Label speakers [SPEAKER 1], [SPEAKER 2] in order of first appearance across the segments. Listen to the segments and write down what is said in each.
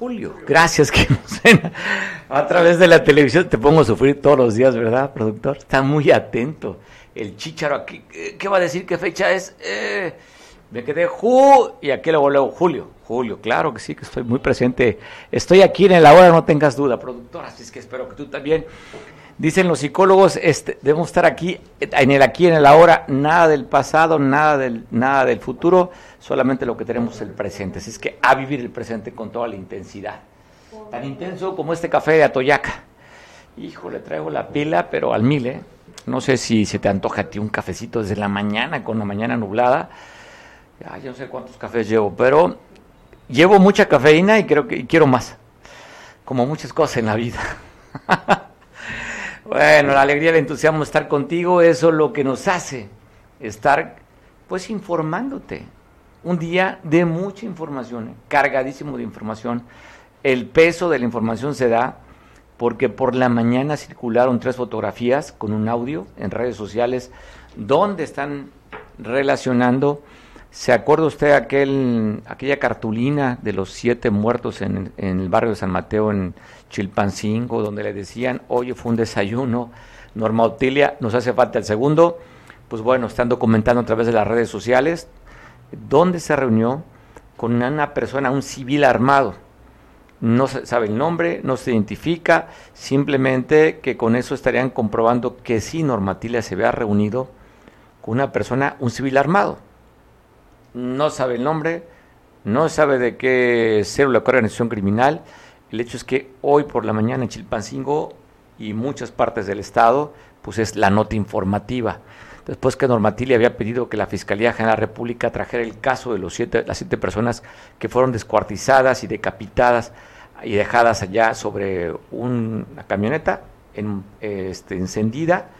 [SPEAKER 1] Julio. Gracias que a través de la televisión te pongo a sufrir todos los días, ¿verdad, productor? Está muy atento. El chicharo aquí, ¿qué va a decir? ¿Qué fecha es? Eh, me quedé Ju y aquí luego luego Julio. Julio, claro que sí, que estoy muy presente. Estoy aquí en la hora, no tengas duda, productor, así es que espero que tú también. Dicen los psicólogos, este, debemos estar aquí, en el aquí, en el ahora, nada del pasado, nada del, nada del futuro, solamente lo que tenemos el presente. Así es que a vivir el presente con toda la intensidad. Tan intenso como este café de Atoyaca. Híjole, traigo la pila, pero al mil, ¿eh? No sé si se te antoja a ti un cafecito desde la mañana, con la mañana nublada. Ay, yo no sé cuántos cafés llevo, pero llevo mucha cafeína y creo que y quiero más. Como muchas cosas en la vida. Bueno, la alegría, el entusiasmo de estar contigo, eso es lo que nos hace estar, pues, informándote. Un día de mucha información, cargadísimo de información. El peso de la información se da porque por la mañana circularon tres fotografías con un audio en redes sociales donde están relacionando. ¿Se acuerda usted aquel, aquella cartulina de los siete muertos en, en el barrio de San Mateo en Chilpancingo, donde le decían, oye, fue un desayuno, Norma Otilia, nos hace falta el segundo, pues bueno, están documentando a través de las redes sociales, dónde se reunió con una persona, un civil armado. No se sabe el nombre, no se identifica, simplemente que con eso estarían comprobando que sí, Norma Otilia se había reunido con una persona, un civil armado. No sabe el nombre, no sabe de qué célula o organización criminal, el hecho es que hoy por la mañana en Chilpancingo y muchas partes del estado, pues es la nota informativa. Después que Normatilia había pedido que la Fiscalía General de la República trajera el caso de los siete, las siete personas que fueron descuartizadas y decapitadas y dejadas allá sobre una camioneta en, este, encendida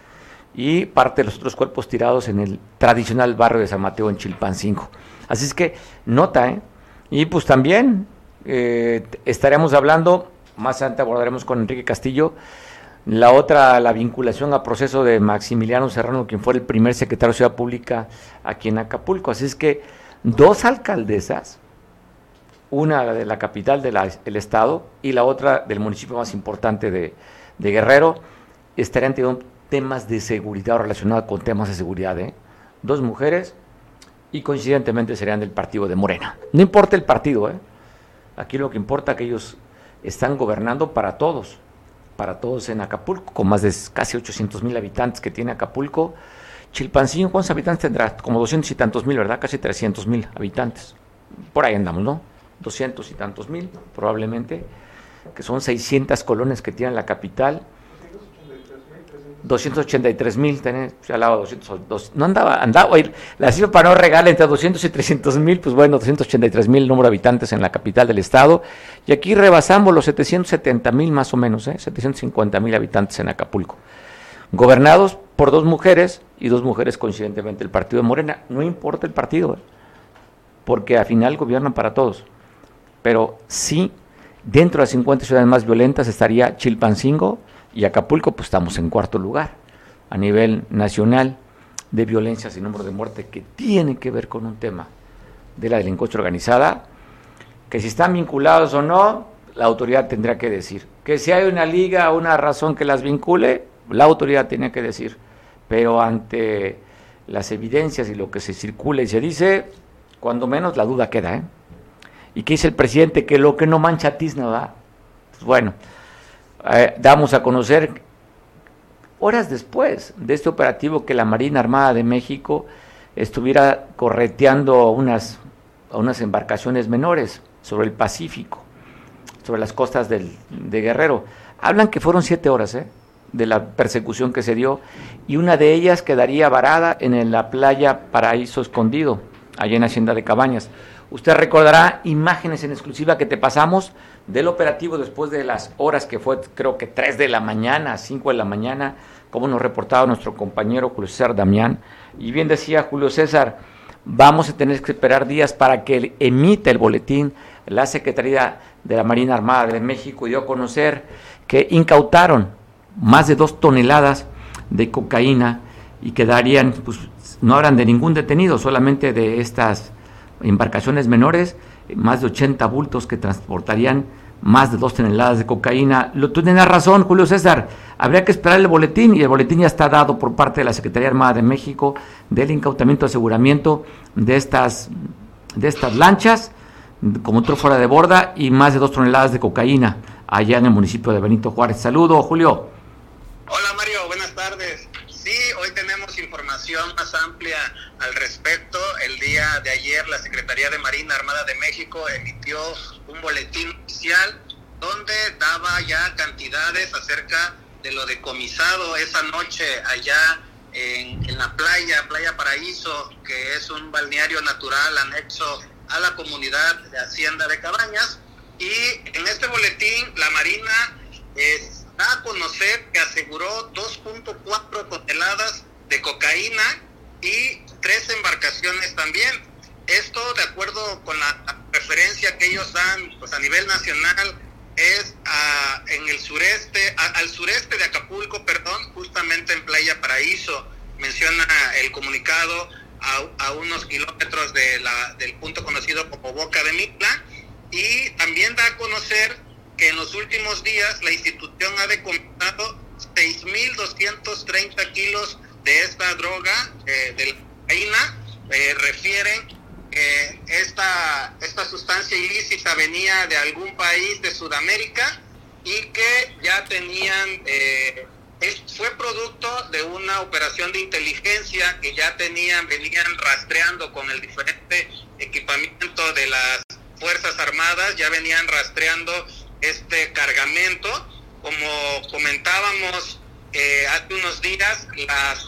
[SPEAKER 1] y parte de los otros cuerpos tirados en el tradicional barrio de San Mateo en Chilpancingo. Así es que nota, ¿eh? Y pues también eh, estaremos hablando, más adelante abordaremos con Enrique Castillo, la otra, la vinculación a proceso de Maximiliano Serrano, quien fue el primer secretario de Ciudad Pública aquí en Acapulco. Así es que dos alcaldesas, una de la capital del estado y la otra del municipio más importante de, Guerrero, estarían teniendo temas de seguridad relacionados con temas de seguridad. ¿eh? Dos mujeres y coincidentemente serían del partido de Morena. No importa el partido, ¿eh? Aquí lo que importa es que ellos están gobernando para todos, para todos en Acapulco, con más de casi 800 mil habitantes que tiene Acapulco. Chilpancingo, ¿cuántos habitantes tendrá? Como 200 y tantos mil, ¿verdad? Casi 300 mil habitantes. Por ahí andamos, ¿no? 200 y tantos mil, probablemente, que son 600 colonias que tiene la capital 283 mil, al lado 200, no andaba, andaba, la cifra para no regalar entre 200 y 300 mil, pues bueno, 283 mil número de habitantes en la capital del estado, y aquí rebasamos los 770 mil más o menos, ¿eh? 750 mil habitantes en Acapulco, gobernados por dos mujeres, y dos mujeres coincidentemente el partido de Morena, no importa el partido, ¿eh? porque al final gobiernan para todos, pero sí, dentro de las 50 ciudades más violentas estaría Chilpancingo, y Acapulco, pues estamos en cuarto lugar a nivel nacional de violencia sin número de muerte que tiene que ver con un tema de la delincuencia organizada, que si están vinculados o no, la autoridad tendrá que decir. Que si hay una liga o una razón que las vincule, la autoridad tiene que decir. Pero ante las evidencias y lo que se circula y se dice, cuando menos la duda queda. ¿eh? ¿Y qué dice el presidente? Que lo que no mancha tizna, ¿verdad? Pues bueno, damos a conocer horas después de este operativo que la Marina Armada de México estuviera correteando unas, unas embarcaciones menores sobre el Pacífico, sobre las costas del, de Guerrero. Hablan que fueron siete horas ¿eh? de la persecución que se dio y una de ellas quedaría varada en la playa Paraíso Escondido, allá en Hacienda de Cabañas. Usted recordará imágenes en exclusiva que te pasamos del operativo después de las horas que fue, creo que 3 de la mañana, 5 de la mañana, como nos reportaba nuestro compañero Julio César Damián. Y bien decía Julio César, vamos a tener que esperar días para que emita el boletín la Secretaría de la Marina Armada de México dio a conocer que incautaron más de dos toneladas de cocaína y quedarían, pues no habrán de ningún detenido, solamente de estas embarcaciones menores, más de 80 bultos que transportarían más de dos toneladas de cocaína. Lo, tú tienes razón, Julio César. Habría que esperar el boletín y el boletín ya está dado por parte de la Secretaría Armada de México del incautamiento aseguramiento de estas, de estas lanchas como otro fuera de borda y más de dos toneladas de cocaína allá en el municipio de Benito Juárez. Saludo, Julio.
[SPEAKER 2] Hola. Sí, hoy tenemos información más amplia al respecto. El día de ayer la Secretaría de Marina Armada de México emitió un boletín oficial donde daba ya cantidades acerca de lo decomisado esa noche allá en, la playa, Playa Paraíso, que es un balneario natural anexo a la comunidad de Hacienda de Cabañas. Y en este boletín la Marina da a conocer que aseguró 2.4 toneladas de cocaína y tres embarcaciones también. Esto, de acuerdo con la referencia que ellos dan pues, a nivel nacional, es en el sureste, al sureste de Acapulco, perdón, justamente en Playa Paraíso. Menciona el comunicado a, unos kilómetros de del punto conocido como Boca de Mitla y también da a conocer que en los últimos días la institución ha decomisado 6.230 kilos de esta droga, eh, de la cocaína, eh, refieren que esta, esta sustancia ilícita venía de algún país de Sudamérica y que ya tenían eh, fue producto de una operación de inteligencia que ya tenían, venían rastreando con el diferente equipamiento de las Fuerzas Armadas, ya venían rastreando este cargamento. Como comentábamos eh, hace unos días,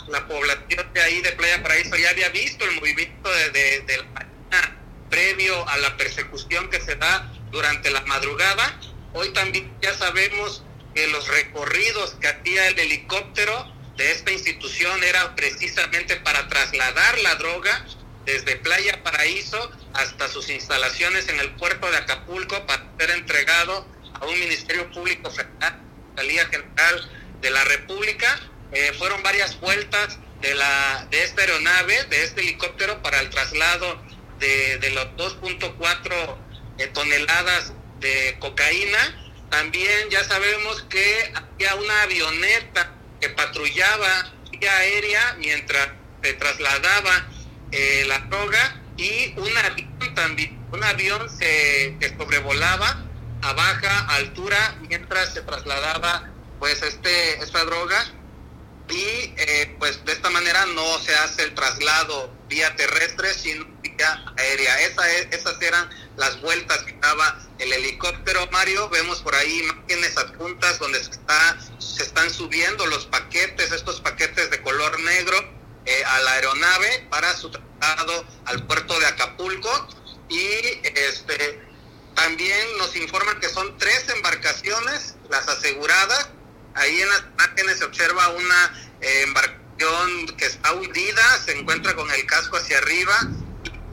[SPEAKER 2] la, población de ahí de Playa Paraíso ya había visto el movimiento de, de la marina previo a la persecución que se da durante la madrugada. Hoy también ya sabemos que los recorridos que hacía el helicóptero de esta institución era precisamente para trasladar la droga desde Playa Paraíso hasta sus instalaciones en el puerto de Acapulco para ser entregado a un Ministerio Público Federal, Salida General de la República. Eh, fueron varias vueltas de, la, de esta aeronave, de este helicóptero, para el traslado de, de los 2.4 eh, toneladas de cocaína también ya sabemos que había una avioneta que patrullaba vía aérea mientras se trasladaba eh, la droga y un avión también, un avión se, sobrevolaba a baja altura mientras se trasladaba pues este esta droga y eh, pues de esta manera no se hace el traslado vía terrestre sino vía aérea. Esa, esas eran las vueltas que daba el helicóptero. Mario, vemos por ahí imágenes adjuntas donde se, está, se están subiendo los paquetes, estos paquetes de color negro eh, a la aeronave para su traslado al puerto de Acapulco y este también nos informan que son tres embarcaciones las aseguradas. Ahí en las imágenes se observa una eh, embarcación que está hundida, se encuentra con el casco hacia arriba.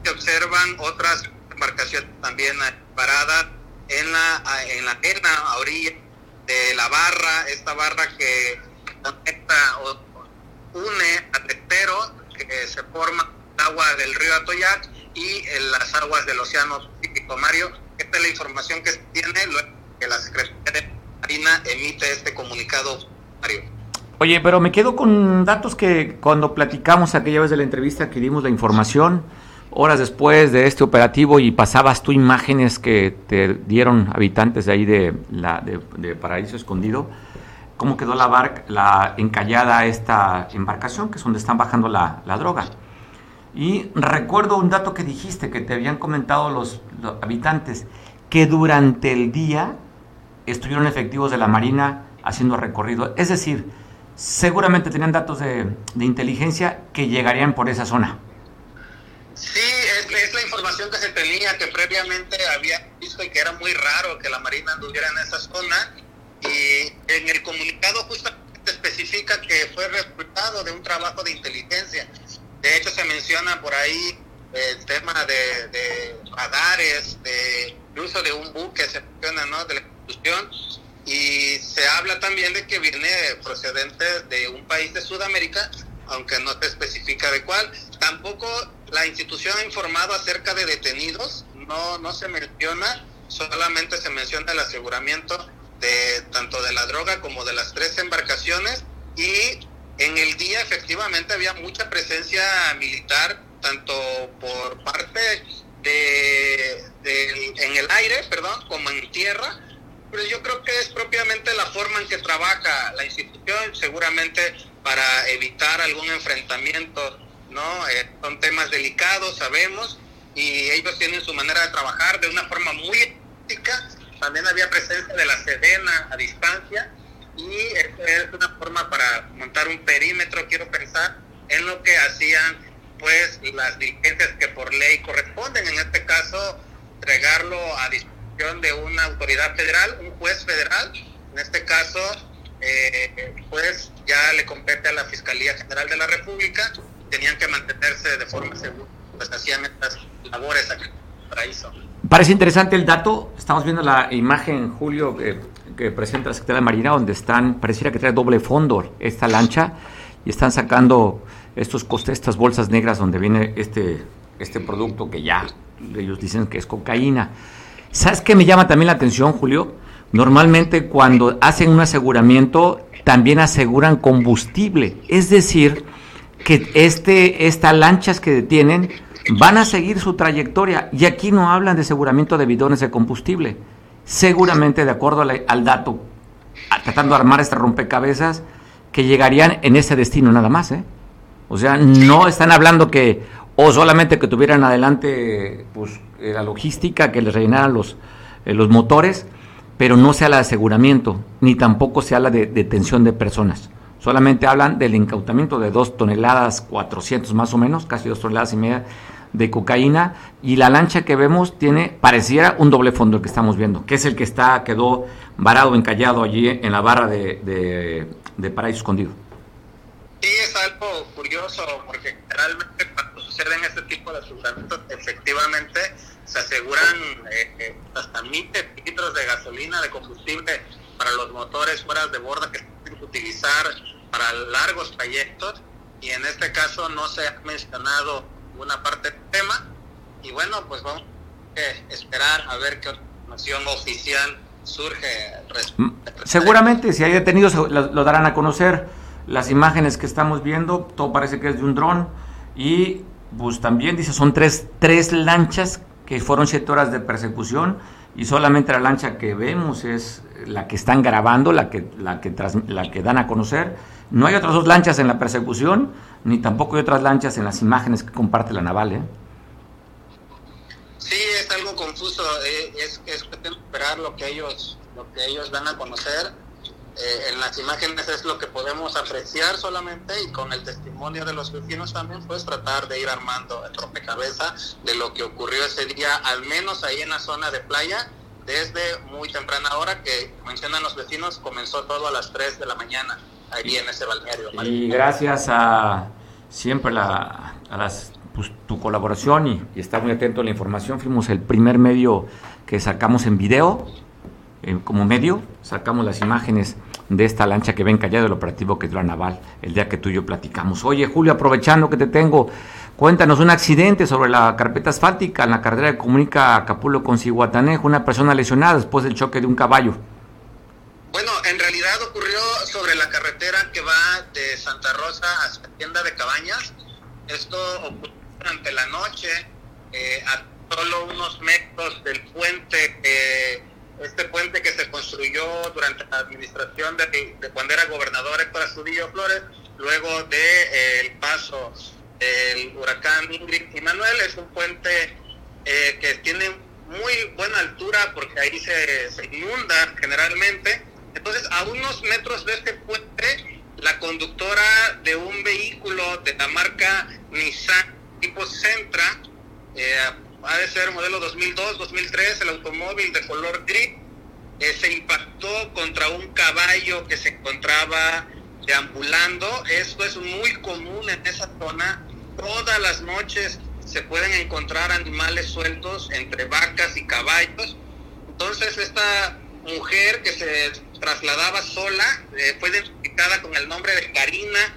[SPEAKER 2] Se observan otras embarcaciones también paradas en la en la arena a orilla de la barra, esta barra que conecta o une al tetero que se forma el agua del río Atoyac y en las aguas del Océano Pacífico. Mario, esta es la información que se tiene, que la Secretaría emite este comunicado, Mario.
[SPEAKER 1] Oye, pero me quedo con datos que cuando platicamos aquella vez de la entrevista que dimos la información, horas después de este operativo y pasabas tú imágenes que te dieron habitantes de ahí de, la, de, Paraíso Escondido, cómo quedó la, barca, la encallada esta embarcación, que es donde están bajando la, la droga. Y recuerdo un dato que dijiste, que te habían comentado los habitantes, que durante el día estuvieron efectivos de la Marina haciendo recorrido. Es decir, seguramente tenían datos de, inteligencia que llegarían por esa zona.
[SPEAKER 2] Sí, es, es la información que se tenía, que previamente había visto y que era muy raro que la Marina anduviera en esa zona. Y en el comunicado justamente especifica que fue resultado de un trabajo de inteligencia. De hecho, se menciona por ahí el tema de, de radares, de uso de un buque, se menciona, ¿no? De la institución. Y se habla también de que viene procedente de un país de Sudamérica, aunque no se especifica de cuál. Tampoco la institución ha informado acerca de detenidos, no, no se menciona, solamente se menciona el aseguramiento de tanto de la droga como de las tres embarcaciones y en el día efectivamente había mucha presencia militar, tanto por parte de, en el aire, perdón, como en tierra. Pero yo creo que es propiamente la forma en que trabaja la institución, seguramente para evitar algún enfrentamiento ¿no? Eh, son temas delicados, sabemos, y ellos tienen su manera de trabajar de una forma muy ética. También había presencia de la Sedena a distancia y es una forma para montar un perímetro, quiero pensar, en lo que hacían pues las diligencias que por ley corresponden, en este caso entregarlo a disposición de una autoridad federal, un juez federal, en este caso eh, pues ya le compete a la Fiscalía General de la República. Tenían que mantenerse de forma segura, pues hacían estas labores aquí en paraíso.
[SPEAKER 1] Parece interesante el dato, estamos viendo la imagen, Julio, que presenta la Secretaría de Marina, donde están, pareciera que trae doble fondo esta lancha, y están sacando estos costes, estas bolsas negras donde viene este, este producto que ya ellos dicen que es cocaína. ¿Sabes qué me llama también la atención, Julio? Normalmente cuando hacen un aseguramiento, también aseguran combustible, es decir, que este, estas lanchas que detienen van a seguir su trayectoria. Y aquí no hablan de aseguramiento de bidones de combustible. Seguramente, de acuerdo al, dato, tratando de armar este rompecabezas, que llegarían en ese destino nada más. ¿eh? O sea, no están hablando que, o solamente que tuvieran adelante pues, eh, la logística, que les rellenaran los, eh, los motores, pero no se habla de aseguramiento, ni tampoco se habla de detención de personas. Solamente hablan del incautamiento de dos toneladas 400 más o menos, casi dos toneladas y media de cocaína y la lancha que vemos tiene pareciera un doble fondo el que estamos viendo, que es el que está quedó varado, encallado allí en la barra de, de, Paraíso Escondido.
[SPEAKER 2] Sí, es algo curioso porque realmente suceden este tipo de aseguramientos, efectivamente se aseguran eh, eh, hasta mil litros de gasolina, de combustible para los motores fuera de borda que se que utilizar para largos trayectos. Y en este caso no se ha mencionado una parte del tema. Y bueno pues vamos a esperar a ver qué información oficial surge.
[SPEAKER 1] Mm, seguramente si hay detenidos lo, darán a conocer. Las imágenes que estamos viendo, todo parece que es de un dron y pues también dice son tres, tres lanchas que fueron siete horas de persecución y solamente la lancha que vemos es la que están grabando, la que, la que, la que dan a conocer. No hay otras dos lanchas en la persecución, ni tampoco hay otras lanchas en las imágenes que comparte la naval. ¿eh?
[SPEAKER 2] Sí, es algo confuso, eh, es, es esperar lo que ellos, lo que ellos dan a conocer. Eh, en las imágenes es lo que podemos apreciar solamente y con el testimonio de los vecinos también pues tratar de ir armando el rompecabezas de lo que ocurrió ese día, al menos ahí en la zona de playa desde muy temprana hora que mencionan los vecinos, comenzó todo a las 3 de la mañana ahí en ese balneario.
[SPEAKER 1] Y gracias a siempre la, a las, pues, tu colaboración y, y, estar muy atento a la información, fuimos el primer medio que sacamos en video, como medio, sacamos las imágenes de esta lancha que ven callado del operativo que dio la naval el día que tú y yo platicamos. Oye, Julio, aprovechando que te tengo, Cuéntanos un accidente sobre la carpeta asfáltica en la carretera que comunica Acapulco con Cihuatanejo, una persona lesionada después del choque de un caballo.
[SPEAKER 2] Bueno, en realidad ocurrió sobre la carretera que va de Santa Rosa hasta Tienda de Cabañas. Esto ocurrió durante la noche, eh, a solo unos metros del puente, eh, este puente que se construyó durante la administración de, cuando era gobernador Héctor Astudillo Flores, luego de eh, paso el huracán Ingrid y Manuel. Es un puente eh, que tiene muy buena altura porque ahí se, inunda generalmente. Entonces, a unos metros de este puente, la conductora de un vehículo de la marca Nissan tipo Sentra, eh, ha de ser modelo 2002, 2003, el automóvil de color gris, eh, se impactó contra un caballo que se encontraba deambulando. Esto es muy común en esa zona. Todas las noches se pueden encontrar animales sueltos entre vacas y caballos. Entonces esta mujer que se trasladaba sola eh, fue identificada con el nombre de Karina.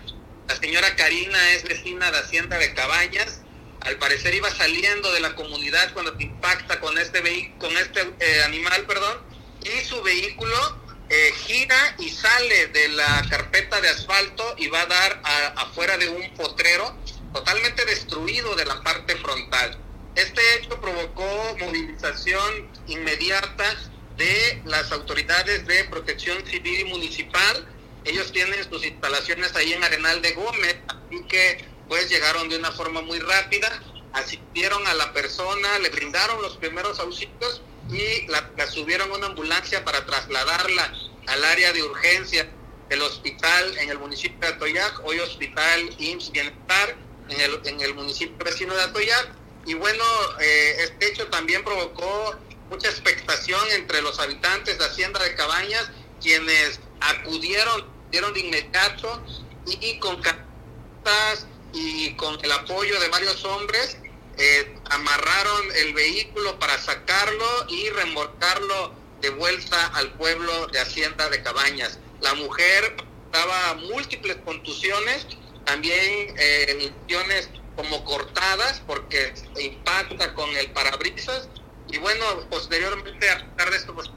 [SPEAKER 2] La señora Karina es vecina de Hacienda de Cabañas. Al parecer iba saliendo de la comunidad cuando impacta con este, con este eh, animal, perdón, y su vehículo eh, gira y sale de la carpeta de asfalto y va a dar afuera de un potrero totalmente destruido de la parte frontal. Este hecho provocó movilización inmediata de las autoridades de protección civil y municipal. Ellos tienen sus instalaciones ahí en Arenal de Gómez, así que pues llegaron de una forma muy rápida, asistieron a la persona, le brindaron los primeros auxilios y la, subieron a una ambulancia para trasladarla al área de urgencia del hospital en el municipio de Atoyac, hoy hospital IMSS Bienestar en el, en el municipio vecino de Atoyac. Y bueno, eh, este hecho también provocó mucha expectación entre los habitantes de Hacienda de Cabañas, quienes acudieron, dieron de inmediato y con cartas y con el apoyo de varios hombres eh, amarraron el vehículo para sacarlo y remolcarlo de vuelta al pueblo de Hacienda de Cabañas. La mujer daba múltiples contusiones, también eh, como cortadas porque impacta con el parabrisas y bueno, posteriormente a pesar de esto pues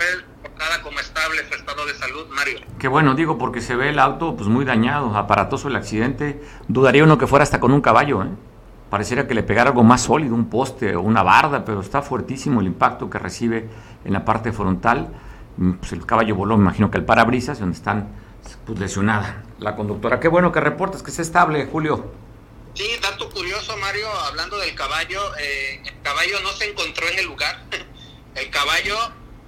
[SPEAKER 2] fue reportada como estable su estado de salud, Mario.
[SPEAKER 1] Qué bueno, digo, porque se ve el auto pues muy dañado, aparatoso el accidente. Dudaría uno que fuera hasta con un caballo, ¿eh? Pareciera que le pegara algo más sólido, un poste o una barda, pero está fuertísimo el impacto que recibe en la parte frontal. Mm, pues el caballo voló, me imagino que el parabrisas, donde están pues, lesionada la conductora. Qué bueno que reportes que esté estable, Julio.
[SPEAKER 2] Sí, dato curioso, Mario, hablando del caballo, eh, el caballo no se encontró en el lugar. el caballo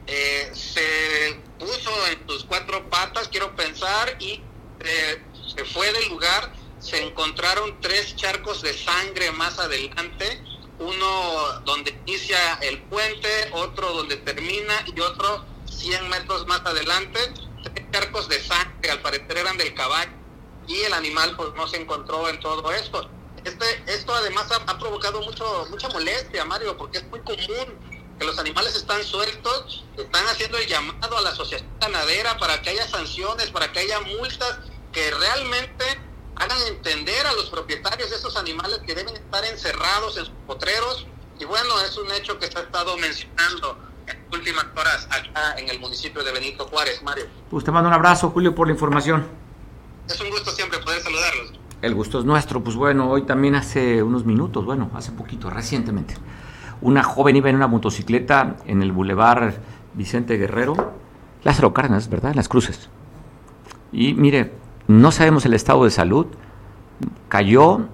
[SPEAKER 2] eh, se puso en sus cuatro patas, quiero pensar, y eh, se fue del lugar. Se encontraron tres charcos de sangre más adelante, uno donde inicia el puente, otro donde termina y otro 100 metros más adelante, tres charcos de sangre, al parecer eran del caballo, y el animal pues no se encontró en todo esto. Este, esto además ha, provocado mucho, mucha molestia, Mario, porque es muy común que los animales están sueltos, están haciendo el llamado a la asociación ganadera para que haya sanciones, para que haya multas que realmente hagan entender a los propietarios de esos animales que deben estar encerrados en sus potreros. Y bueno, es un hecho que se ha estado mencionando en las últimas horas acá en el municipio de Benito Juárez, Mario.
[SPEAKER 1] Pues te mando un abrazo, Julio, por la información.
[SPEAKER 2] Es un gusto siempre poder saludarlos.
[SPEAKER 1] El gusto es nuestro. Pues bueno, hoy también hace unos minutos, bueno, hace poquito, recientemente, una joven iba en una motocicleta en el bulevar Vicente Guerrero, Lázaro Cárdenas, ¿verdad? En las cruces. Y mire, no sabemos el estado de salud. Cayó,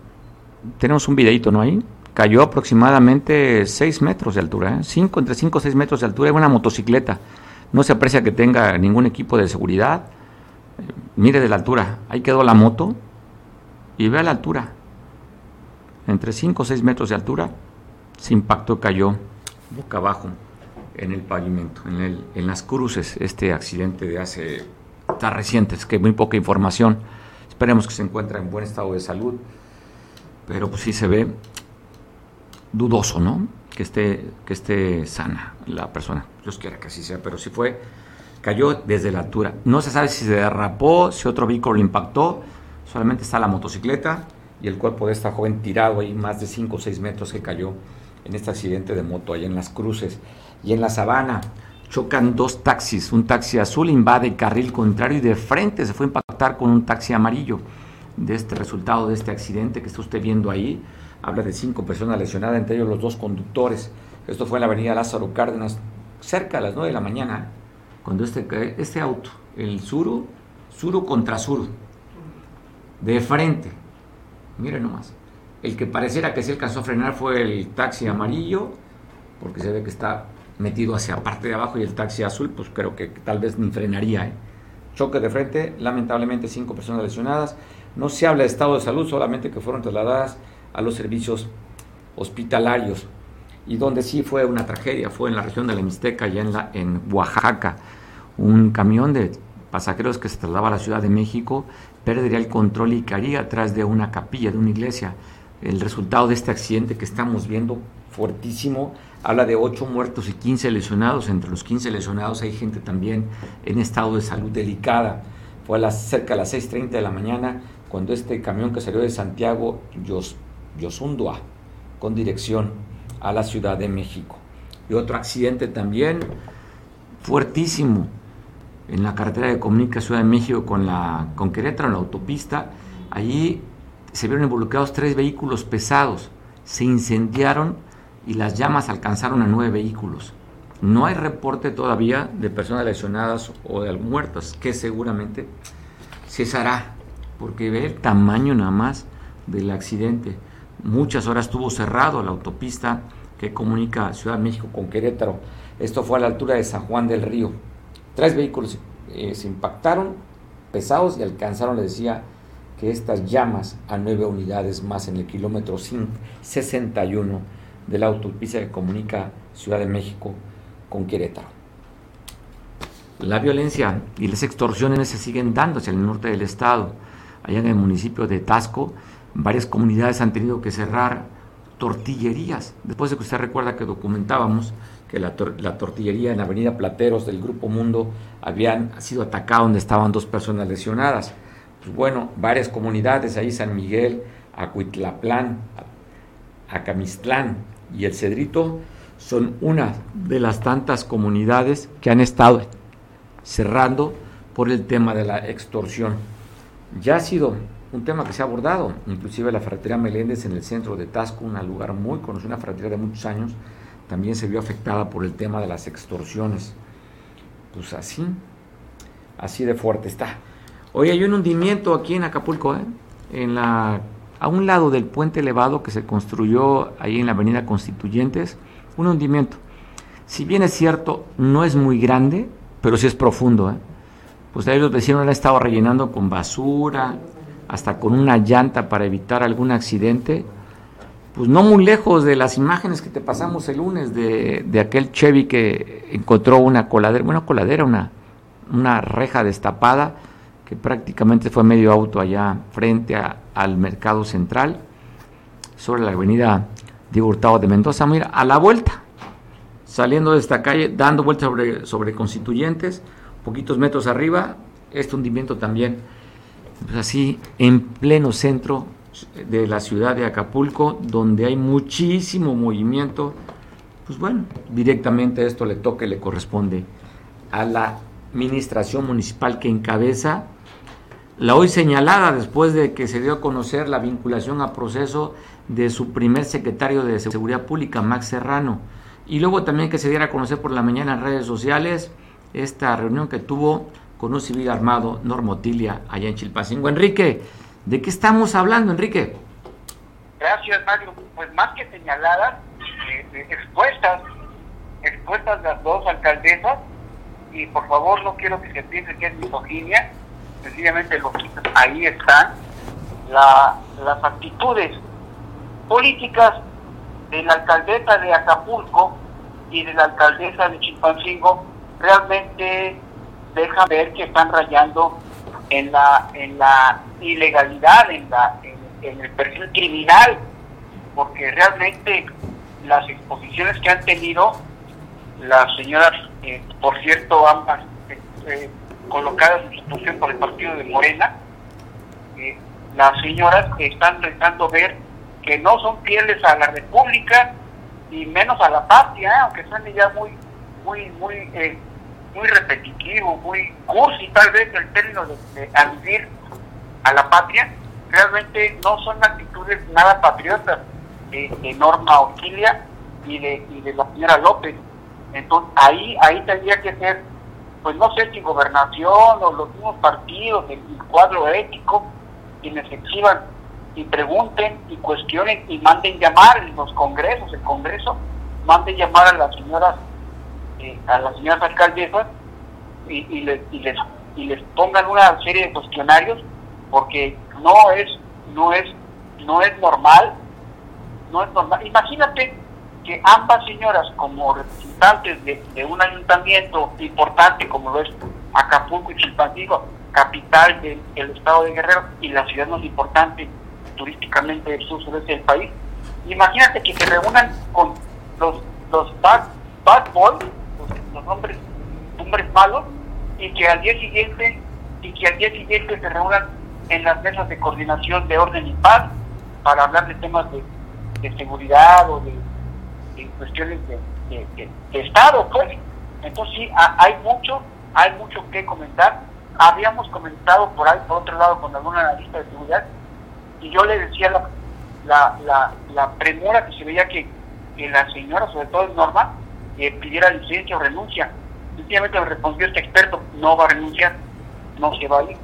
[SPEAKER 1] tenemos un videito, ¿no? Ahí. Cayó aproximadamente 6 metros de altura, ¿eh? Cinco, entre 5 o 6 metros de altura, es una motocicleta. No se aprecia que tenga ningún equipo de seguridad. mire de la altura, ahí quedó la moto y ve a la altura. Entre 5 o 6 metros de altura, se impactó, cayó boca abajo en el pavimento, en, el, en las cruces, este accidente de hace está reciente, es que muy poca información. Esperemos que se encuentre en buen estado de salud, pero pues sí se ve dudoso, ¿no? Que esté, que esté sana la persona. Dios quiera que así sea, pero si fue, cayó desde la altura. No se sabe si se derrapó, si otro vehículo lo impactó, solamente está la motocicleta y el cuerpo de esta joven tirado ahí más de 5 o 6 metros que cayó en este accidente de moto allá en las cruces y en la sabana chocan dos taxis. Un taxi azul invade el carril contrario y de frente se fue a impactar con un taxi amarillo. De este resultado de este accidente que está usted viendo ahí, habla de cinco personas lesionadas, entre ellos los dos conductores. Esto fue en la avenida Lázaro Cárdenas, cerca de las 9 de la mañana, cuando este, este auto, el Suru, Suru contra Suru, de frente, miren nomás, el que pareciera que se alcanzó a frenar fue el taxi amarillo, porque se ve que está metido hacia parte de abajo y el taxi azul, pues creo que tal vez ni frenaría. ¿eh? Choque de frente, lamentablemente cinco personas lesionadas. No se habla de estado de salud, solamente que fueron trasladadas a los servicios hospitalarios. y donde sí fue una tragedia, fue en la región de la Mixteca, allá en, la, en Oaxaca. Un camión de pasajeros que se trasladaba a la Ciudad de México perdería el control y caería atrás de una capilla, de una iglesia. El resultado de este accidente que estamos viendo, fuertísimo, habla de 8 muertos y 15 lesionados. Entre los 15 lesionados hay gente también en estado de salud delicada. Fue a las, cerca de las 6.30 de la mañana cuando este camión que salió de Santiago, Yos, Yosundua, con dirección a la Ciudad de México. Y otro accidente también fuertísimo en la carretera de comunica Ciudad de México con, la, con Querétaro, en la autopista. Allí se vieron involucrados tres vehículos pesados, se incendiaron y las llamas alcanzaron a nueve vehículos. No hay reporte todavía de personas lesionadas o de muertas, que seguramente cesará, porque ve el tamaño nada más del accidente. Muchas horas estuvo cerrado la autopista que comunica Ciudad de México con Querétaro. Esto fue a la altura de San Juan del Río. Tres vehículos eh, se impactaron pesados y alcanzaron, le decía, que estas llamas a nueve unidades más en el kilómetro 61 de la autopista que comunica Ciudad de México con Querétaro. La violencia y las extorsiones se siguen dando hacia el norte del estado. Allá en el municipio de Tasco, varias comunidades han tenido que cerrar tortillerías. Después de que usted recuerda que documentábamos que la, tortillería en Avenida Plateros del Grupo Mundo habían sido atacada donde estaban dos personas lesionadas. Pues bueno, varias comunidades, ahí San Miguel, Acuitlaplán, Acamistlán y El Cedrito, son una de las tantas comunidades que han estado cerrando por el tema de la extorsión. Ya ha sido un tema que se ha abordado, inclusive la ferretería Meléndez en el centro de Tasco, un lugar muy conocido, una ferretería de muchos años, también se vio afectada por el tema de las extorsiones. Pues así, así de fuerte está. Hoy hay un hundimiento aquí en Acapulco, ¿eh? en la, a un lado del puente elevado que se construyó ahí en la avenida Constituyentes, un hundimiento. Si bien es cierto, no es muy grande, pero sí es profundo. ¿eh? Pues ahí los vecinos han estado rellenando con basura, hasta con una llanta para evitar algún accidente, pues no muy lejos de las imágenes que te pasamos el lunes de, aquel Chevy que encontró una coladera, una coladera, una, una reja destapada, que prácticamente fue medio auto allá frente al mercado central, sobre la avenida Diego Hurtado de Mendoza, mira, a la vuelta, saliendo de esta calle, dando vueltas sobre, constituyentes, poquitos metros arriba, este hundimiento también pues así en pleno centro de la ciudad de Acapulco, donde hay muchísimo movimiento, pues bueno, directamente esto le toca y le corresponde a la administración municipal que encabeza la hoy señalada después de que se dio a conocer la vinculación a proceso de su primer secretario de Seguridad Pública, Max Serrano, y luego también que se diera a conocer por la mañana en redes sociales esta reunión que tuvo con un civil armado, Normotilia, allá en Chilpancingo. Enrique, ¿de qué estamos hablando, Enrique?
[SPEAKER 3] Gracias, Mario. Pues más que señaladas, eh, eh, expuestas, expuestas las dos alcaldesas, y por favor no quiero que se piense que es misoginia, sencillamente los ahí están, las actitudes políticas de la alcaldesa de Acapulco y de la alcaldesa de Chilpancingo. Realmente deja ver que están rayando en la en la ilegalidad, en la en, el perfil criminal, porque realmente las exposiciones que han tenido las señoras, eh, por cierto, ambas eh, eh, colocadas en situación por el partido de Morena, las señoras están dejando ver que no son fieles a la República y menos a la patria, aunque suene ya muy muy muy muy repetitivo, muy cursi tal vez el término de, de a la patria, realmente no son actitudes nada patriotas de, Norma Oquilia y de, de la señora López. Entonces ahí, ahí tendría que ser, pues no sé si gobernación o los mismos partidos, el, cuadro ético, quienes exhiban y pregunten y cuestionen y manden llamar en los congresos, el Congreso, manden llamar a las señoras a las señoras alcaldesas y, y, les, y, les, y les pongan una serie de cuestionarios porque no es no es no es normal no es normal. Imagínate que ambas señoras, como representantes de, un ayuntamiento importante como lo es Acapulco y Chilpancingo, capital del, estado de Guerrero y la ciudad más importante turísticamente del sur sureste del país, imagínate que se reúnan con los, los bad, bad boys, los, hombres, hombres malos, y que al día siguiente, y que al día siguiente se reúnan en las mesas de coordinación de orden y paz para hablar de temas de, seguridad o de, cuestiones de, Estado, pues. Entonces sí, hay mucho, hay mucho que comentar. Habíamos comentado por ahí, por otro lado, con algún analista de seguridad, y yo le decía la, la, la, la premura que se veía que, la señora, sobre todo Norma, eh, pidiera licencia o renuncia. Sencillamente me respondió este experto, no va a renunciar, no se va a ir.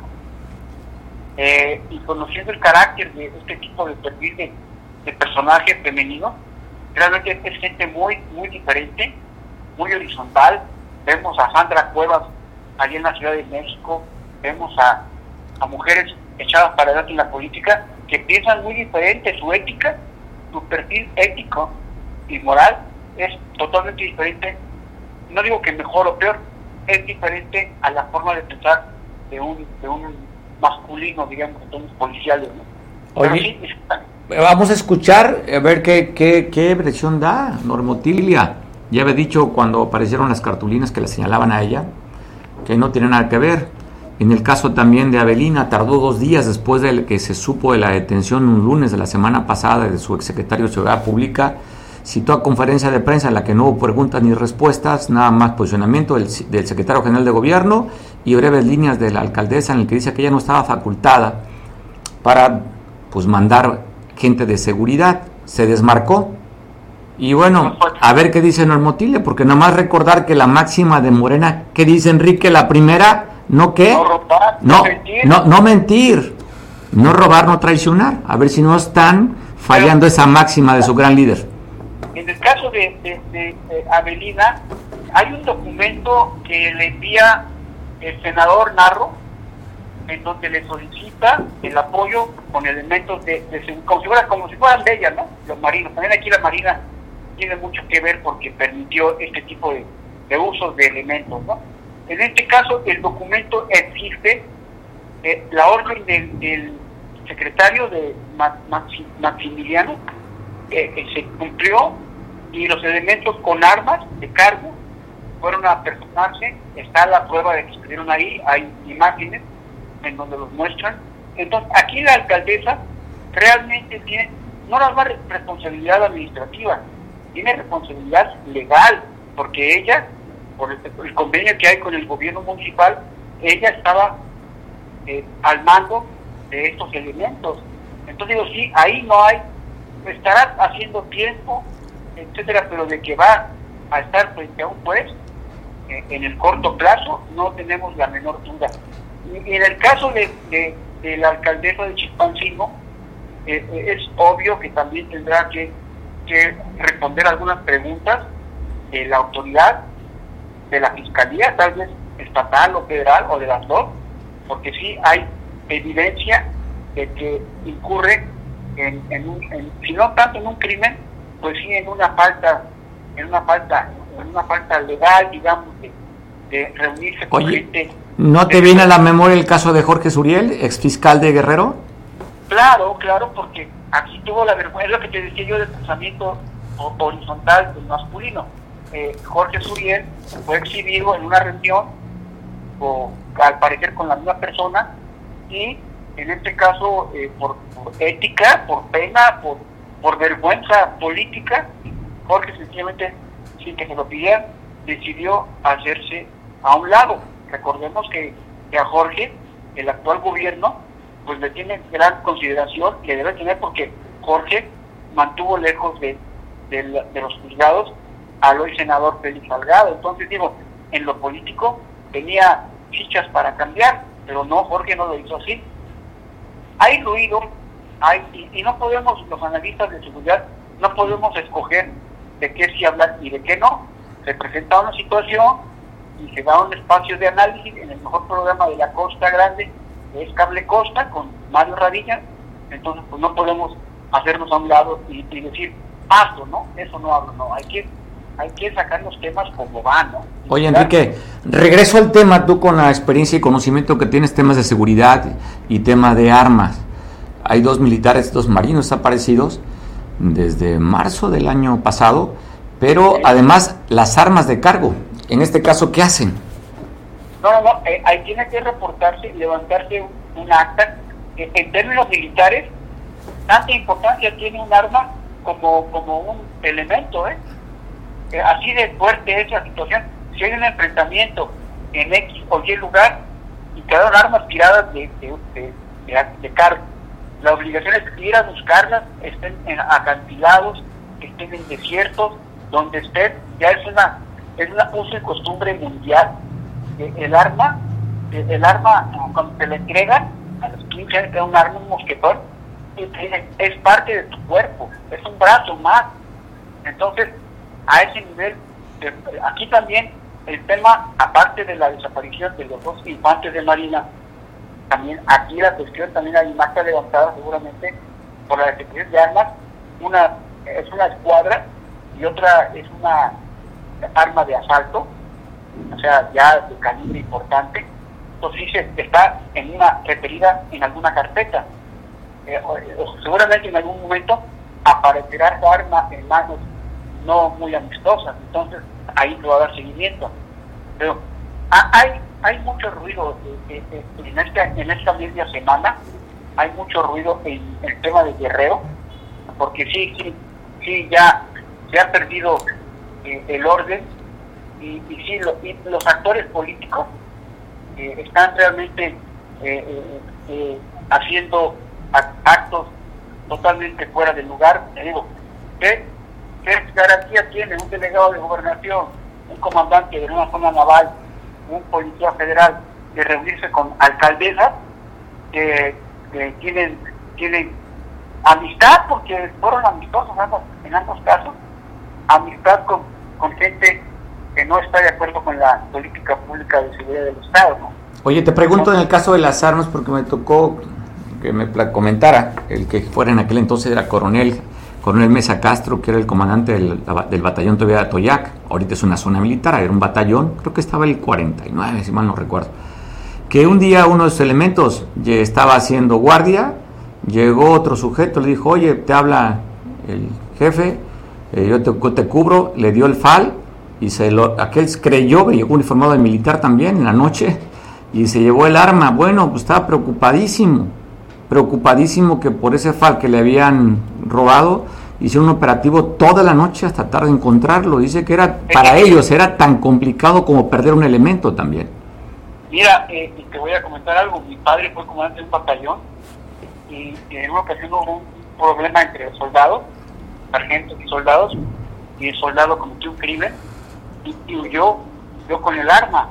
[SPEAKER 3] Eh, y conociendo el carácter de este tipo de perfil de personaje femenino, realmente es gente muy, muy diferente, muy horizontal. Vemos a Sandra Cuevas allí en la Ciudad de México, vemos a, a mujeres echadas para adelante en la política que piensan muy diferente, su ética, su perfil ético y moral es totalmente diferente, no digo que mejor o peor, es diferente a la forma de pensar de un, de un masculino, digamos, entonces policiales.
[SPEAKER 1] Vamos a escuchar, a ver qué, qué, qué versión da Normotilia. Ya había dicho cuando aparecieron las cartulinas que le señalaban a ella, que no tiene nada que ver. En el caso también de Avelina, tardó dos días después de que se supo de la detención un lunes de la semana pasada de su exsecretario de Seguridad Pública. Citó a conferencia de prensa en la que no hubo preguntas ni respuestas, nada más posicionamiento del, secretario general de gobierno y breves líneas de la alcaldesa en el que dice que ella no estaba facultada para pues mandar gente de seguridad. Se desmarcó. Y bueno, a ver qué dice Normotile, porque nada más recordar que la máxima de Morena, ¿qué dice Enrique? La primera ¿No qué?
[SPEAKER 3] No robar,
[SPEAKER 1] no, mentir. No, mentir. No robar, no traicionar. A ver si no están fallando esa máxima de su gran líder.
[SPEAKER 3] En el caso de, de, Avelina, hay un documento que le envía el senador Narro, en donde le solicita el apoyo con elementos de, como, si fueran, como si fueran de ella, ¿no? Los marinos. También aquí la Marina tiene mucho que ver porque permitió este tipo de, de usos de elementos, ¿no? En este caso, el documento existe, eh, la orden del, secretario de Maximiliano eh, se cumplió y los elementos con armas de cargo fueron a personarse. Está la prueba de que estuvieron ahí, hay imágenes en donde los muestran. Entonces, aquí la alcaldesa realmente tiene no la más responsabilidad administrativa, tiene responsabilidad legal, porque ella por el, convenio que hay con el gobierno municipal, ella estaba eh, al mando de estos elementos. Entonces digo, sí, ahí no hay, estará haciendo tiempo, etcétera, pero de que va a estar frente a un juez eh, en el corto plazo, no tenemos la menor duda. Y, en el caso de, de, la alcaldesa de Chilpancingo, eh, es obvio que también tendrá que, que responder algunas preguntas de la autoridad de la Fiscalía, tal vez estatal o federal o de las dos, porque sí hay evidencia de que incurre en, en, un, si no tanto en un crimen, pues sí en una falta, en una falta, en una falta legal, digamos, de, reunirse con gente.
[SPEAKER 1] ¿No te viene a la memoria el caso de Jorge Suriel, ex fiscal de Guerrero?
[SPEAKER 3] Claro, claro, porque aquí tuvo la vergüenza, lo que te decía yo del pensamiento horizontal del masculino eh, Jorge Suriel fue exhibido en una reunión, o, al parecer con la misma persona, y en este caso eh, por, ética, por pena, por, por vergüenza política, Jorge sencillamente, sin que se lo pidieran, decidió hacerse a un lado. Recordemos que, a Jorge, el actual gobierno, pues le tiene gran consideración, le debe tener porque Jorge mantuvo lejos de, de los juzgados al hoy senador Félix Salgado. Entonces digo, en lo político tenía fichas para cambiar, pero no, Jorge no lo hizo así. Hay ruido, hay, y, no podemos, los analistas de seguridad, no podemos escoger de qué sí hablar y de qué no. Se presenta una situación y se da un espacio de análisis en el mejor programa de la Costa Grande, que es Cable Costa, con Mario Radilla. Entonces, pues no podemos hacernos a un lado y decir, paso, ¿no? Eso no hablo, no. Hay que, hay que sacar los temas como van, ¿no?
[SPEAKER 1] Oye, Enrique, regreso al tema, tú con la experiencia y conocimiento que tienes, temas de seguridad y tema de armas. Hay dos militares, dos marinos desaparecidos desde marzo del año pasado, pero además las armas de cargo, en este caso, ¿qué hacen?
[SPEAKER 3] No, no, no, eh, ahí tiene que reportarse levantarse un, acta. Eh, en términos militares, tanta importancia tiene un arma como, como un elemento, ¿eh? Eh, Así de fuerte es la situación. Si hay un enfrentamiento en X o Y lugar y quedaron armas tiradas de, de, de, de- cargo, la obligación es ir a buscarlas, estén en acantilados, estén en desiertos, donde estén, ya es una, es una uso y costumbre mundial. El arma, el arma, cuando te la entregan, a los 15 años te un arma, un mosquetón, es parte de tu cuerpo, es un brazo más. Entonces, a ese nivel, aquí también el tema, aparte de la desaparición de los dos infantes de Marina, también aquí la cuestión también hay más que levantada seguramente por la desaparición de armas, una es una escuadra y otra es una arma de asalto, o sea, ya de calibre importante, entonces sí se está en una referida en alguna carpeta. Eh, o seguramente en algún momento aparecerá esa arma en manos no muy amistosas, entonces ahí se va a dar seguimiento. Pero ha- hay hay mucho ruido eh, eh, eh, en esta en esta media semana, hay mucho ruido en el tema de Guerrero, porque sí, sí, sí, ya se ha perdido eh, el orden y, y sí, lo- los actores políticos eh, están realmente eh, eh, haciendo ac- actos totalmente fuera de lugar. Te digo, ¿qué, qué garantía tiene un delegado de gobernación, un comandante de una zona naval, un policía federal de reunirse con alcaldesas que, que tienen, tienen amistad, porque fueron amistosos ambos- en ambos casos, amistad con, gente que no está de acuerdo con la política pública de seguridad del Estado, ¿no?
[SPEAKER 1] Oye, te pregunto en el caso de las armas, porque me tocó que me comentara, el que fuera en aquel entonces era coronel, coronel Mesa Castro, que era el comandante del, del batallón todavía de Atoyac, ahorita es una zona militar, era un batallón, creo que estaba el 49, si mal no recuerdo, que un día uno de sus elementos estaba haciendo guardia, llegó otro sujeto, le dijo, oye, te habla el jefe, eh, yo te, cubro, le dio el fal, y se lo, aquel creyó que llegó uniformado de militar también en la noche, y se llevó el arma. Bueno, pues estaba preocupadísimo, preocupadísimo que por ese fal que le habían robado, hicieron un operativo toda la noche hasta tarde en encontrarlo. Dice que era para ellos era tan complicado como perder un elemento también.
[SPEAKER 3] Mira, eh, te voy a comentar algo. Mi padre fue comandante de un batallón y, y en una ocasión hubo un problema entre soldados, sargentos y soldados, y el soldado cometió un crimen y, huyó, huyó con el arma,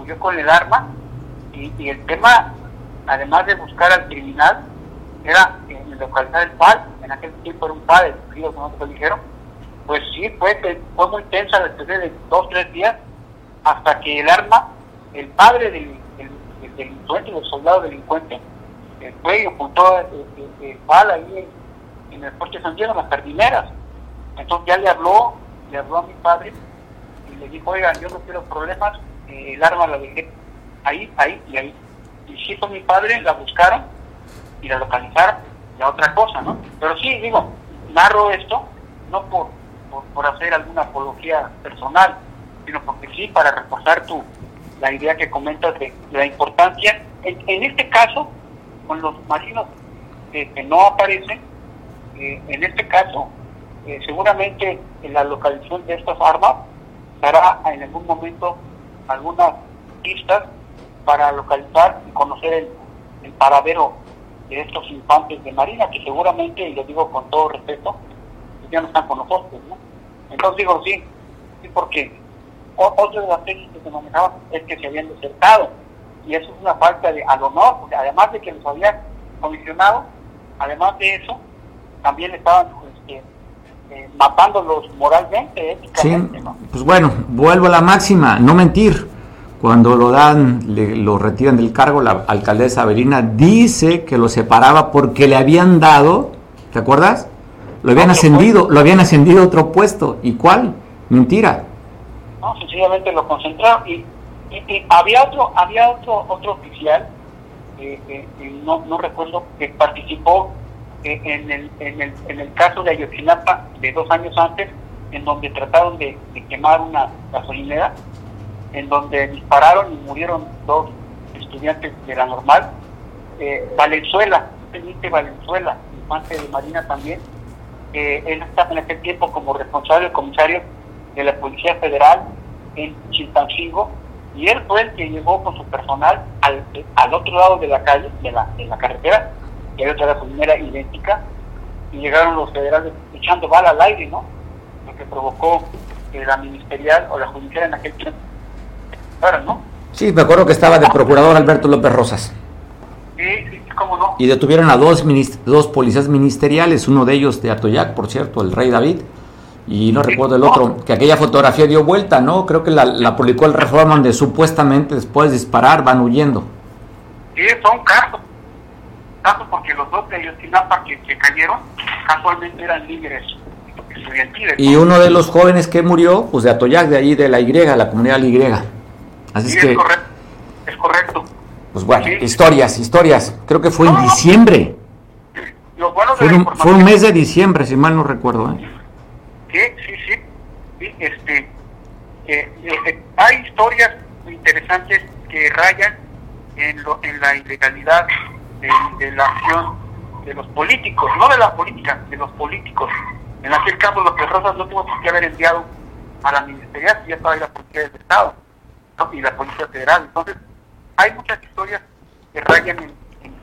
[SPEAKER 3] huyó con el arma y, y el tema, además de buscar al criminal, era en localizar el PAL, en aquel tiempo era un PAL, el frío, como te dijeron, pues sí, fue, fue muy tensa después de dos, tres días, hasta que el arma, el padre del, del, del delincuente, del soldado delincuente, eh, fue y ocultó el, el, el PAL ahí en, en el Fuerte San Diego, las jardineras. Entonces ya le habló, le habló a mi padre y le dijo, oigan, yo no quiero problemas, eh, el arma la dejé ahí, ahí y ahí. Y sí fue mi padre, la buscaron y la localizaron, la otra cosa, ¿no? Pero sí, digo, narro esto no por, por, hacer alguna apología personal, sino porque sí, para reforzar tu, la idea que comentas de, la importancia, en, en, este caso, con los marinos que no aparecen, eh, en este caso, eh, seguramente en la localización de estas armas dará en algún momento algunas pistas para localizar y conocer el, paradero de estos infantes de Marina, que seguramente, y lo digo con todo respeto, ya no están con nosotros, ¿no? Entonces digo, sí, sí, porque otra de las tesis que se manejaban es que se habían desertado, y eso es una falta de al honor, porque además de que los habían comisionado, además de eso, también estaban este, eh, matándolos moralmente, éticamente,
[SPEAKER 1] sí,
[SPEAKER 3] ¿no?
[SPEAKER 1] Pues bueno, vuelvo a la máxima, no mentir. Cuando lo dan, le, lo retiran del cargo, la alcaldesa Avelina dice que lo separaba porque le habían dado, ¿te acuerdas? lo habían ascendido, lo habían ascendido a otro puesto. ¿Y cuál? Mentira.
[SPEAKER 3] No, sencillamente lo concentraron y, había otro, había otro, otro oficial, eh, eh, eh, no, no recuerdo, que participó en el, en, el, en el caso de Ayotzinapa de dos años antes, en donde trataron de, quemar una gasolinera, en donde dispararon y murieron dos estudiantes de la normal. Valenzuela, teniente Valenzuela, infante de Marina también, él estaba en aquel tiempo como responsable del comisario de la Policía Federal en Chilpancingo y él fue el que llegó con su personal al, al otro lado de la calle, de la, de la carretera, que hay otra gasolinera idéntica, y llegaron los federales echando bala al aire, ¿no? Lo que provocó que la ministerial o la judicial en aquel tiempo, ¿no?
[SPEAKER 1] Sí, me acuerdo que estaba de procurador Alberto López Rosas.
[SPEAKER 3] Sí, sí, cómo no.
[SPEAKER 1] Y detuvieron a dos, dos policías ministeriales, uno de ellos de Atoyac, por cierto, el rey David, y no recuerdo el otro, que aquella fotografía dio vuelta, ¿no? Creo que la, la publicó el Reforma donde supuestamente después de disparar van huyendo.
[SPEAKER 3] Sí, son casos. Casos porque los dos de Ayotzinapa que, que cayeron casualmente eran líderes estudiantiles.
[SPEAKER 1] Y uno de los jóvenes que murió, pues de Atoyac, de allí de la Y, la comunidad Y. Así es que...
[SPEAKER 3] Es correcto. Es correcto.
[SPEAKER 1] Pues bueno, historias, historias. Creo que fue en diciembre. fue, un, fue un mes de diciembre, si mal no recuerdo. ¿eh?
[SPEAKER 3] Sí, sí, sí. este, eh, eh, hay historias interesantes que rayan en, lo, en la ilegalidad de, la acción de los políticos, no de la política, de los políticos. En aquel caso, los Rosas no tuvo que haber enviado a la ministerial, ya estaba ahí la Policía del Estado y la Policía Federal. Entonces, hay muchas historias que rayan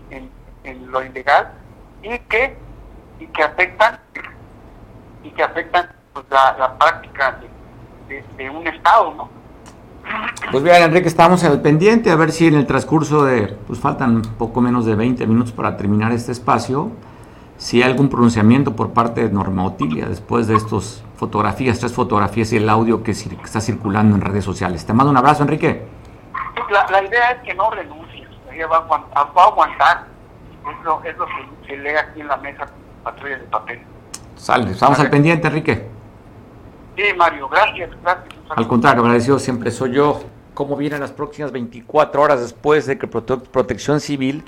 [SPEAKER 3] en, lo ilegal y que, y que afectan y que afectan pues, la, práctica de, un Estado, ¿no?
[SPEAKER 1] Pues bien, Enrique, estamos al pendiente a ver si en el transcurso de, pues faltan poco menos de 20 minutos para terminar este espacio, si hay algún pronunciamiento por parte de Norma Otilia después de estas fotografías, tres fotografías y el audio que, está circulando en redes sociales. Te mando un abrazo, Enrique.
[SPEAKER 3] La, idea es que no renuncie, ella va a aguantar, Es, lo, es lo, que se lee aquí en la mesa, patrulla de papel.
[SPEAKER 1] Sale, estamos al pendiente, Enrique.
[SPEAKER 3] Sí, Mario, gracias, gracias.
[SPEAKER 1] Al contrario, agradecido siempre soy yo. ¿Cómo vienen las próximas 24 horas después de que Protección Civil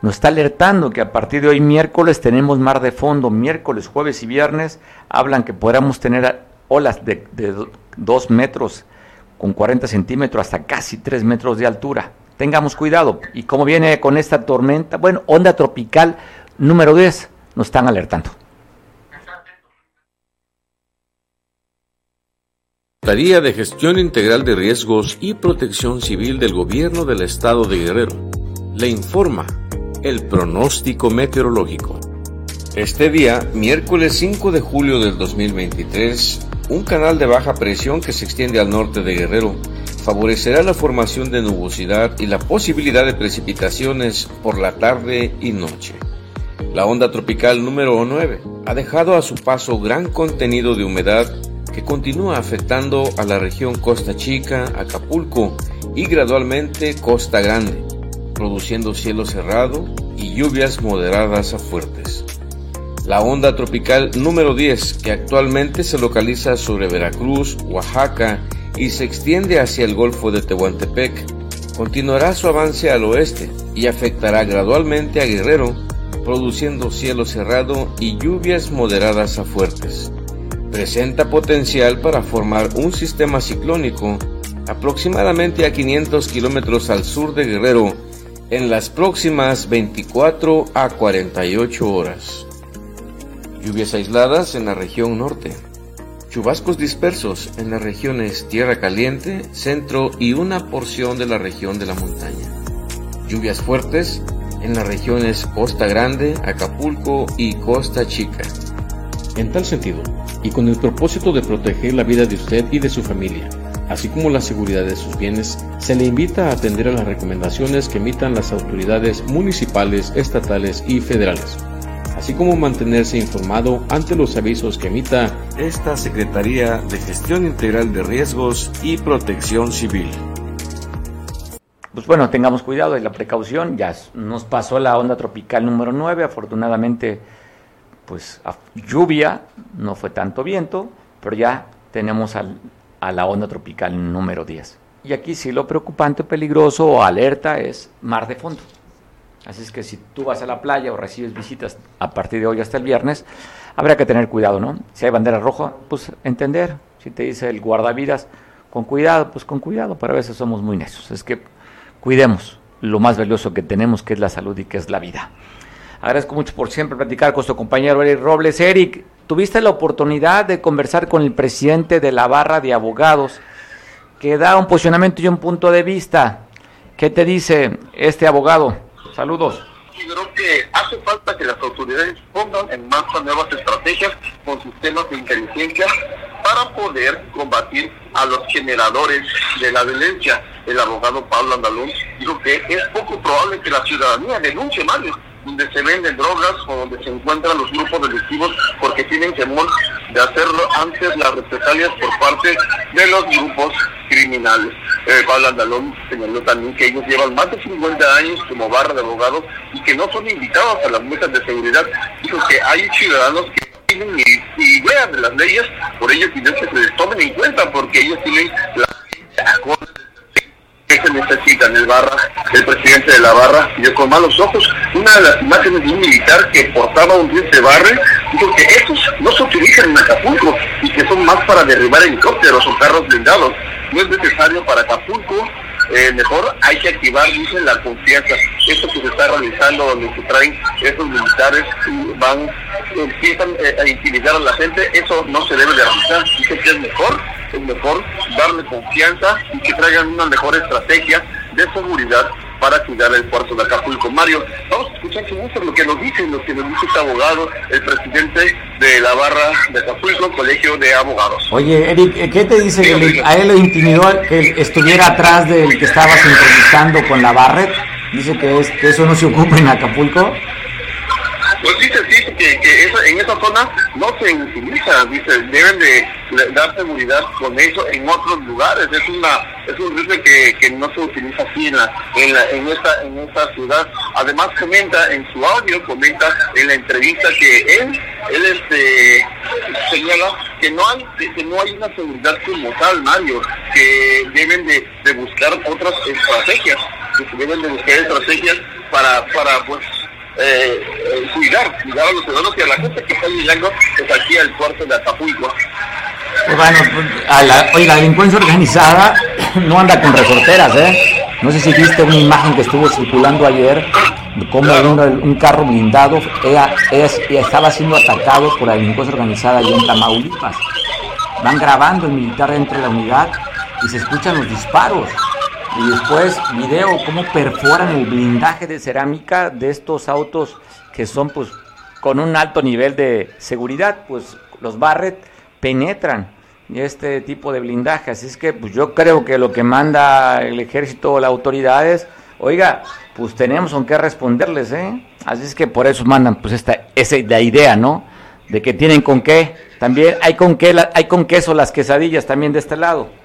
[SPEAKER 1] nos está alertando que a partir de hoy miércoles tenemos mar de fondo, miércoles, jueves y viernes, hablan que podríamos tener olas de, de 2 metros con 40 centímetros hasta casi 3 metros de altura. Tengamos cuidado. ¿Y cómo viene con esta tormenta? Bueno, onda tropical número 10, nos están alertando.
[SPEAKER 4] De Gestión Integral de Riesgos y Protección Civil del Gobierno del Estado de Guerrero le informa el pronóstico meteorológico. Este día, miércoles 5 de julio del 2023, un canal de baja presión que se extiende al norte de Guerrero favorecerá la formación de nubosidad y la posibilidad de precipitaciones por la tarde y noche. La onda tropical número 9 ha dejado a su paso gran contenido de humedad que continúa afectando a la región Costa Chica, Acapulco y gradualmente Costa Grande, produciendo cielo cerrado y lluvias moderadas a fuertes. La onda tropical número 10, que actualmente se localiza sobre Veracruz, Oaxaca y se extiende hacia el Golfo de Tehuantepec, continuará su avance al oeste y afectará gradualmente a Guerrero, produciendo cielo cerrado y lluvias moderadas a fuertes presenta potencial para formar un sistema ciclónico aproximadamente a 500 kilómetros al sur de Guerrero en las próximas 24 a 48 horas. Lluvias aisladas en la región norte. Chubascos dispersos en las regiones Tierra Caliente, Centro y una porción de la región de la montaña. Lluvias fuertes en las regiones Costa Grande, Acapulco y Costa Chica. En tal sentido, y con el propósito de proteger la vida de usted y de su familia, así como la seguridad de sus bienes, se le invita a atender a las recomendaciones que emitan las autoridades municipales, estatales y federales, así como mantenerse informado ante los avisos que emita esta Secretaría de Gestión Integral de Riesgos y Protección Civil.
[SPEAKER 1] Pues bueno, tengamos cuidado y la precaución, ya nos pasó la onda tropical número 9, afortunadamente pues lluvia, no fue tanto viento, pero ya tenemos a la onda tropical número 10. Y aquí sí lo preocupante, peligroso o alerta es mar de fondo. Así es que si tú vas a la playa o recibes visitas a partir de hoy hasta el viernes, habrá que tener cuidado, ¿no? Si hay bandera roja, pues entender. Si te dice el guardavidas, con cuidado, pues con cuidado, pero a veces somos muy necios. Es que cuidemos lo más valioso que tenemos, que es la salud y que es la vida. Agradezco mucho por siempre platicar con su compañero Eric Robles. Eric, tuviste la oportunidad de conversar con el presidente de la barra de abogados que da un posicionamiento y un punto de vista. ¿Qué te dice este abogado? Saludos.
[SPEAKER 5] creo que hace falta que las autoridades pongan en marcha nuevas estrategias con sistemas de inteligencia para poder combatir a los generadores de la violencia. El abogado Pablo Andaluz dijo que es poco probable que la ciudadanía denuncie Mario donde se venden drogas o donde se encuentran los grupos delictivos porque tienen temor de hacerlo antes las represalias por parte de los grupos criminales. Eh, Pablo Andalón señaló también que ellos llevan más de 50 años como barra de abogados y que no son invitados a las mesas de seguridad. Dijo que hay ciudadanos que tienen ideas de las leyes, por ello piden que se les tomen en cuenta porque ellos tienen la que se necesita en el barra, el presidente de la barra vio con malos ojos una de las imágenes de un militar que portaba un de barre, dijo que estos no se utilizan en Acapulco y que son más para derribar helicópteros o carros blindados. No es necesario para Acapulco, eh, mejor hay que activar, dicen, la confianza. Esto que se está realizando, donde se traen esos militares y van, empiezan eh, a intimidar a la gente, eso no se debe de realizar. Dice que es mejor, es mejor darle confianza y que traigan una mejor estrategia de seguridad para cuidar el puerto de Acapulco. Mario, vamos a escuchar con lo que nos dicen, lo que nos dice este abogado, el presidente de la barra de Acapulco, Colegio de Abogados.
[SPEAKER 1] Oye, Eric, ¿qué te dice? ¿A él le intimidó que estuviera atrás del que estaba sincronizando con la Barret? Dice que, es, que eso no se ocupa en Acapulco.
[SPEAKER 5] Pues dice, que, que en esa zona no se utiliza, dice, deben de dar seguridad con eso en otros lugares. Es una es un rifle que, que no se utiliza aquí en, la, en, la, en, esta, en esta ciudad. Además comenta en su audio, comenta en la entrevista que él, él este, señala que no hay que no hay una seguridad como tal, Mario, que deben de, de buscar otras estrategias, que deben de buscar estrategias para, para pues eh, eh, cuidar, cuidar a los ciudadanos y a la gente que está llegando pues, aquí al puerto de Acapulco.
[SPEAKER 1] Pues bueno, a la, oye, la delincuencia organizada no anda con resorteras, ¿eh? No sé si viste una imagen que estuvo circulando ayer de cómo un, carro blindado estaba siendo atacado por la delincuencia organizada allá en Tamaulipas. Van grabando el militar dentro de la unidad y se escuchan los disparos. Y después video cómo perforan el blindaje de cerámica de estos autos que son pues con un alto nivel de seguridad, pues los Barrett penetran este tipo de blindaje. Así es que pues yo creo que lo que manda el ejército o las autoridades, oiga, pues tenemos con qué responderles, ¿eh? Así es que por eso mandan pues esta esa la idea, ¿no? De que tienen con qué. También hay con qué hay con queso las quesadillas también de este lado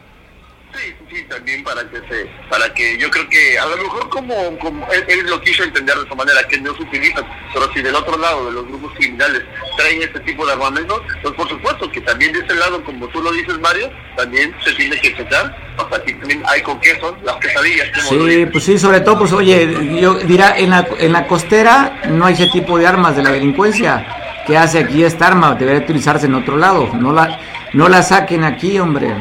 [SPEAKER 5] también para que se, para que yo creo que a lo mejor como, como él, lo quiso entender de esa manera, que no se utiliza, pero si del otro lado de los grupos criminales traen este tipo de armamentos, pues por supuesto que también de ese lado, como tú lo dices Mario, también se tiene que checar, hasta aquí también hay con queso, las quesadillas.
[SPEAKER 1] Sí, pues sí, sobre todo, pues oye, yo dirá, en la, en la costera no hay ese tipo de armas de la delincuencia. ¿Qué hace aquí esta arma? Debería utilizarse en otro lado. No la, no la saquen aquí, hombre.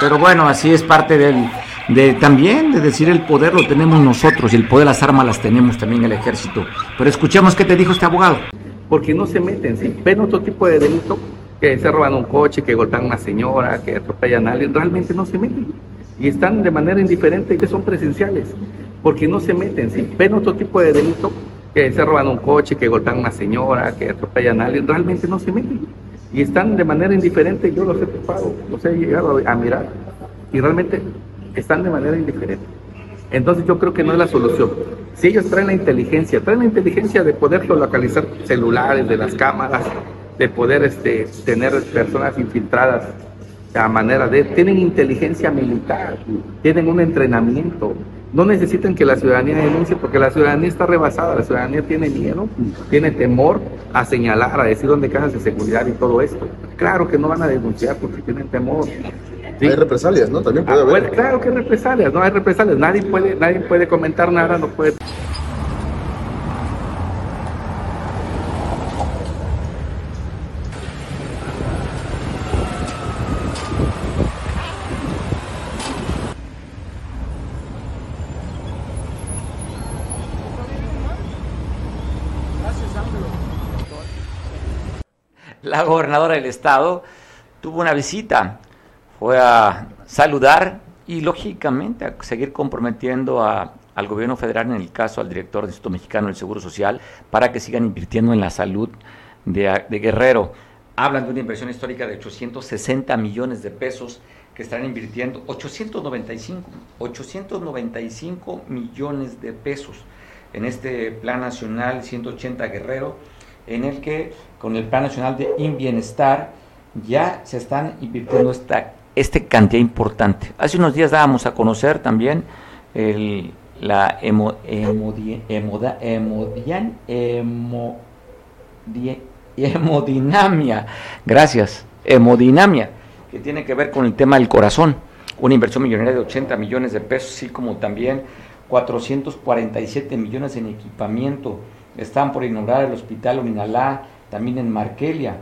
[SPEAKER 1] Pero bueno, así es parte del, de también de decir el poder lo tenemos nosotros y el poder las armas las tenemos también el ejército. Pero escuchemos qué te dijo este abogado.
[SPEAKER 6] Porque no se meten, si ven otro tipo de delito, que se roban un coche, que golpean una señora, que atropellan a alguien, realmente no se meten. Y están de manera indiferente y que son presenciales. Porque no se meten, si ven otro tipo de delito, que se roban un coche, que golpean una señora, que atropellan a alguien, realmente no se meten y están de manera indiferente, yo los he topado, los he llegado a mirar y realmente están de manera indiferente. Entonces yo creo que no es la solución. Si ellos traen la inteligencia, traen la inteligencia de poder localizar celulares, de las cámaras, de poder este, tener personas infiltradas a manera de, tienen inteligencia militar, tienen un entrenamiento, no necesitan que la ciudadanía denuncie porque la ciudadanía está rebasada, la ciudadanía tiene miedo, tiene temor a señalar, a decir dónde cajas de seguridad y todo esto. Claro que no van a denunciar porque tienen temor.
[SPEAKER 7] Hay represalias, ¿no? También puede
[SPEAKER 6] ah,
[SPEAKER 7] haber.
[SPEAKER 6] claro que hay represalias, no hay represalias, nadie puede, nadie puede comentar nada, no puede.
[SPEAKER 1] La gobernadora del estado tuvo una visita, fue a saludar y lógicamente a seguir comprometiendo al gobierno federal, en el caso al director del Instituto Mexicano del Seguro Social, para que sigan invirtiendo en la salud de, de Guerrero. Hablan de una inversión histórica de 860 millones de pesos que están invirtiendo 895, 895 millones de pesos en este Plan Nacional 180 Guerrero en el que con el Plan Nacional de Bienestar ya se están invirtiendo esta este cantidad importante. Hace unos días dábamos a conocer también el, la hemo, gracias, hemodinamia, que tiene que ver con el tema del corazón, una inversión millonaria de 80 millones de pesos, así como también 447 millones en equipamiento están por inaugurar el hospital Uninalá, también en Markelia.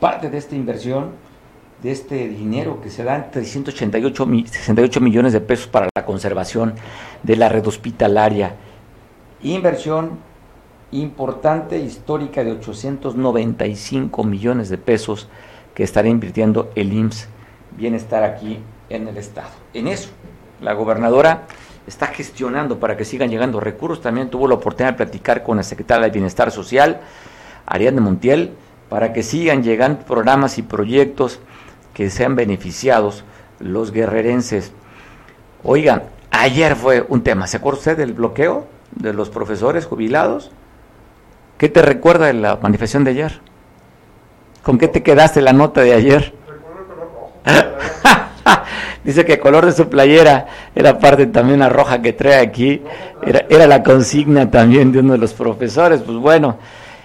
[SPEAKER 1] Parte de esta inversión, de este dinero que se dan 388 68 millones de pesos para la conservación de la red hospitalaria. Inversión importante, histórica, de 895 millones de pesos que estará invirtiendo el IMSS Bienestar aquí en el Estado. En eso, la gobernadora está gestionando para que sigan llegando recursos. También tuvo la oportunidad de platicar con la secretaria de Bienestar Social, Ariadne Montiel, para que sigan llegando programas y proyectos que sean beneficiados los guerrerenses. Oigan, ayer fue un tema, ¿se acuerda usted del bloqueo de los profesores jubilados? ¿Qué te recuerda de la manifestación de ayer? ¿Con qué te quedaste la nota de ayer? Dice que el color de su playera era parte también la roja que trae aquí. Era, era la consigna también de uno de los profesores. Pues bueno,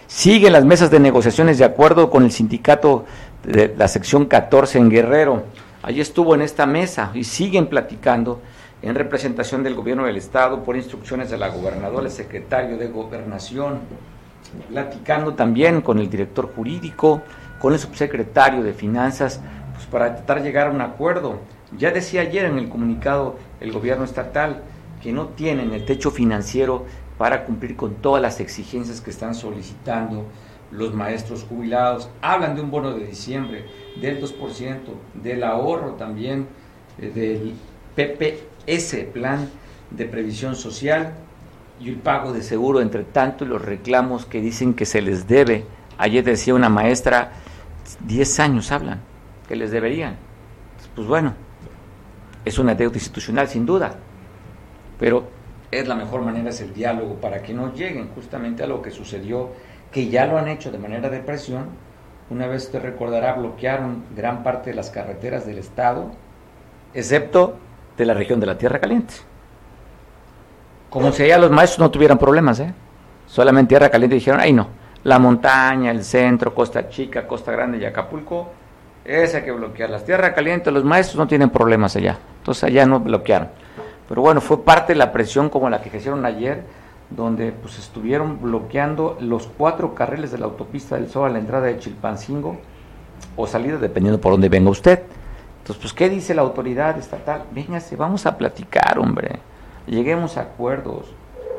[SPEAKER 1] siguen las mesas de negociaciones de acuerdo con el sindicato de la sección 14 en Guerrero. Allí estuvo en esta mesa y siguen platicando en representación del gobierno del estado por instrucciones de la gobernadora, el secretario de gobernación, platicando también con el director jurídico, con el subsecretario de finanzas, para tratar de llegar a un acuerdo ya decía ayer en el comunicado el gobierno estatal que no tienen el techo financiero para cumplir con todas las exigencias que están solicitando los maestros jubilados. Hablan de un bono de diciembre, del 2%, del ahorro también, eh, del PPS, Plan de Previsión Social, y el pago de seguro, entre tanto, los reclamos que dicen que se les debe. Ayer decía una maestra, 10 años hablan, que les deberían. Pues bueno, es una deuda institucional sin duda, pero es la mejor manera, es el diálogo para que no lleguen justamente a lo que sucedió, que ya lo han hecho de manera de presión. Una vez te recordará, bloquearon gran parte de las carreteras del estado, excepto de la región de la Tierra Caliente. Como si allá los maestros no tuvieran problemas, ¿eh? Solamente Tierra Caliente dijeron, ay no, la montaña, el centro, Costa Chica, Costa Grande y Acapulco esa hay que bloquear. Las tierras calientes, los maestros no tienen problemas allá. Entonces allá no bloquearon. Pero bueno, fue parte de la presión como la que hicieron ayer, donde pues estuvieron bloqueando los cuatro carriles de la autopista del Sol a la entrada de Chilpancingo o salida, dependiendo por dónde venga usted. Entonces, pues, ¿qué dice la autoridad estatal? Véngase, vamos a platicar, hombre. Lleguemos a acuerdos,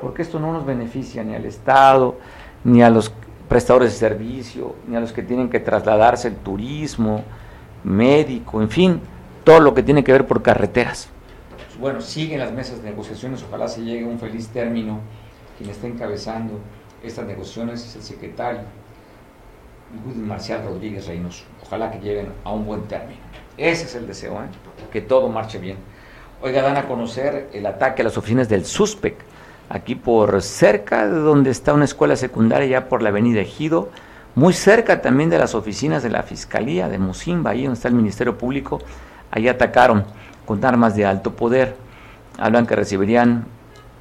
[SPEAKER 1] porque esto no nos beneficia ni al Estado, ni a los prestadores de servicio, ni a los que tienen que trasladarse el turismo, médico, en fin, todo lo que tiene que ver por carreteras. Pues bueno, siguen las mesas de negociaciones, ojalá se llegue a un feliz término. Quien está encabezando estas negociaciones es el secretario, Marcial Rodríguez Reynoso. Ojalá que lleguen a un buen término. Ese es el deseo, ¿eh? que todo marche bien. Oiga, dan a conocer el ataque a las oficinas del SUSPEC aquí por cerca de donde está una escuela secundaria, ya por la avenida Ejido, muy cerca también de las oficinas de la Fiscalía de Musimba, ahí donde está el Ministerio Público, ahí atacaron con armas de alto poder. Hablan que recibirían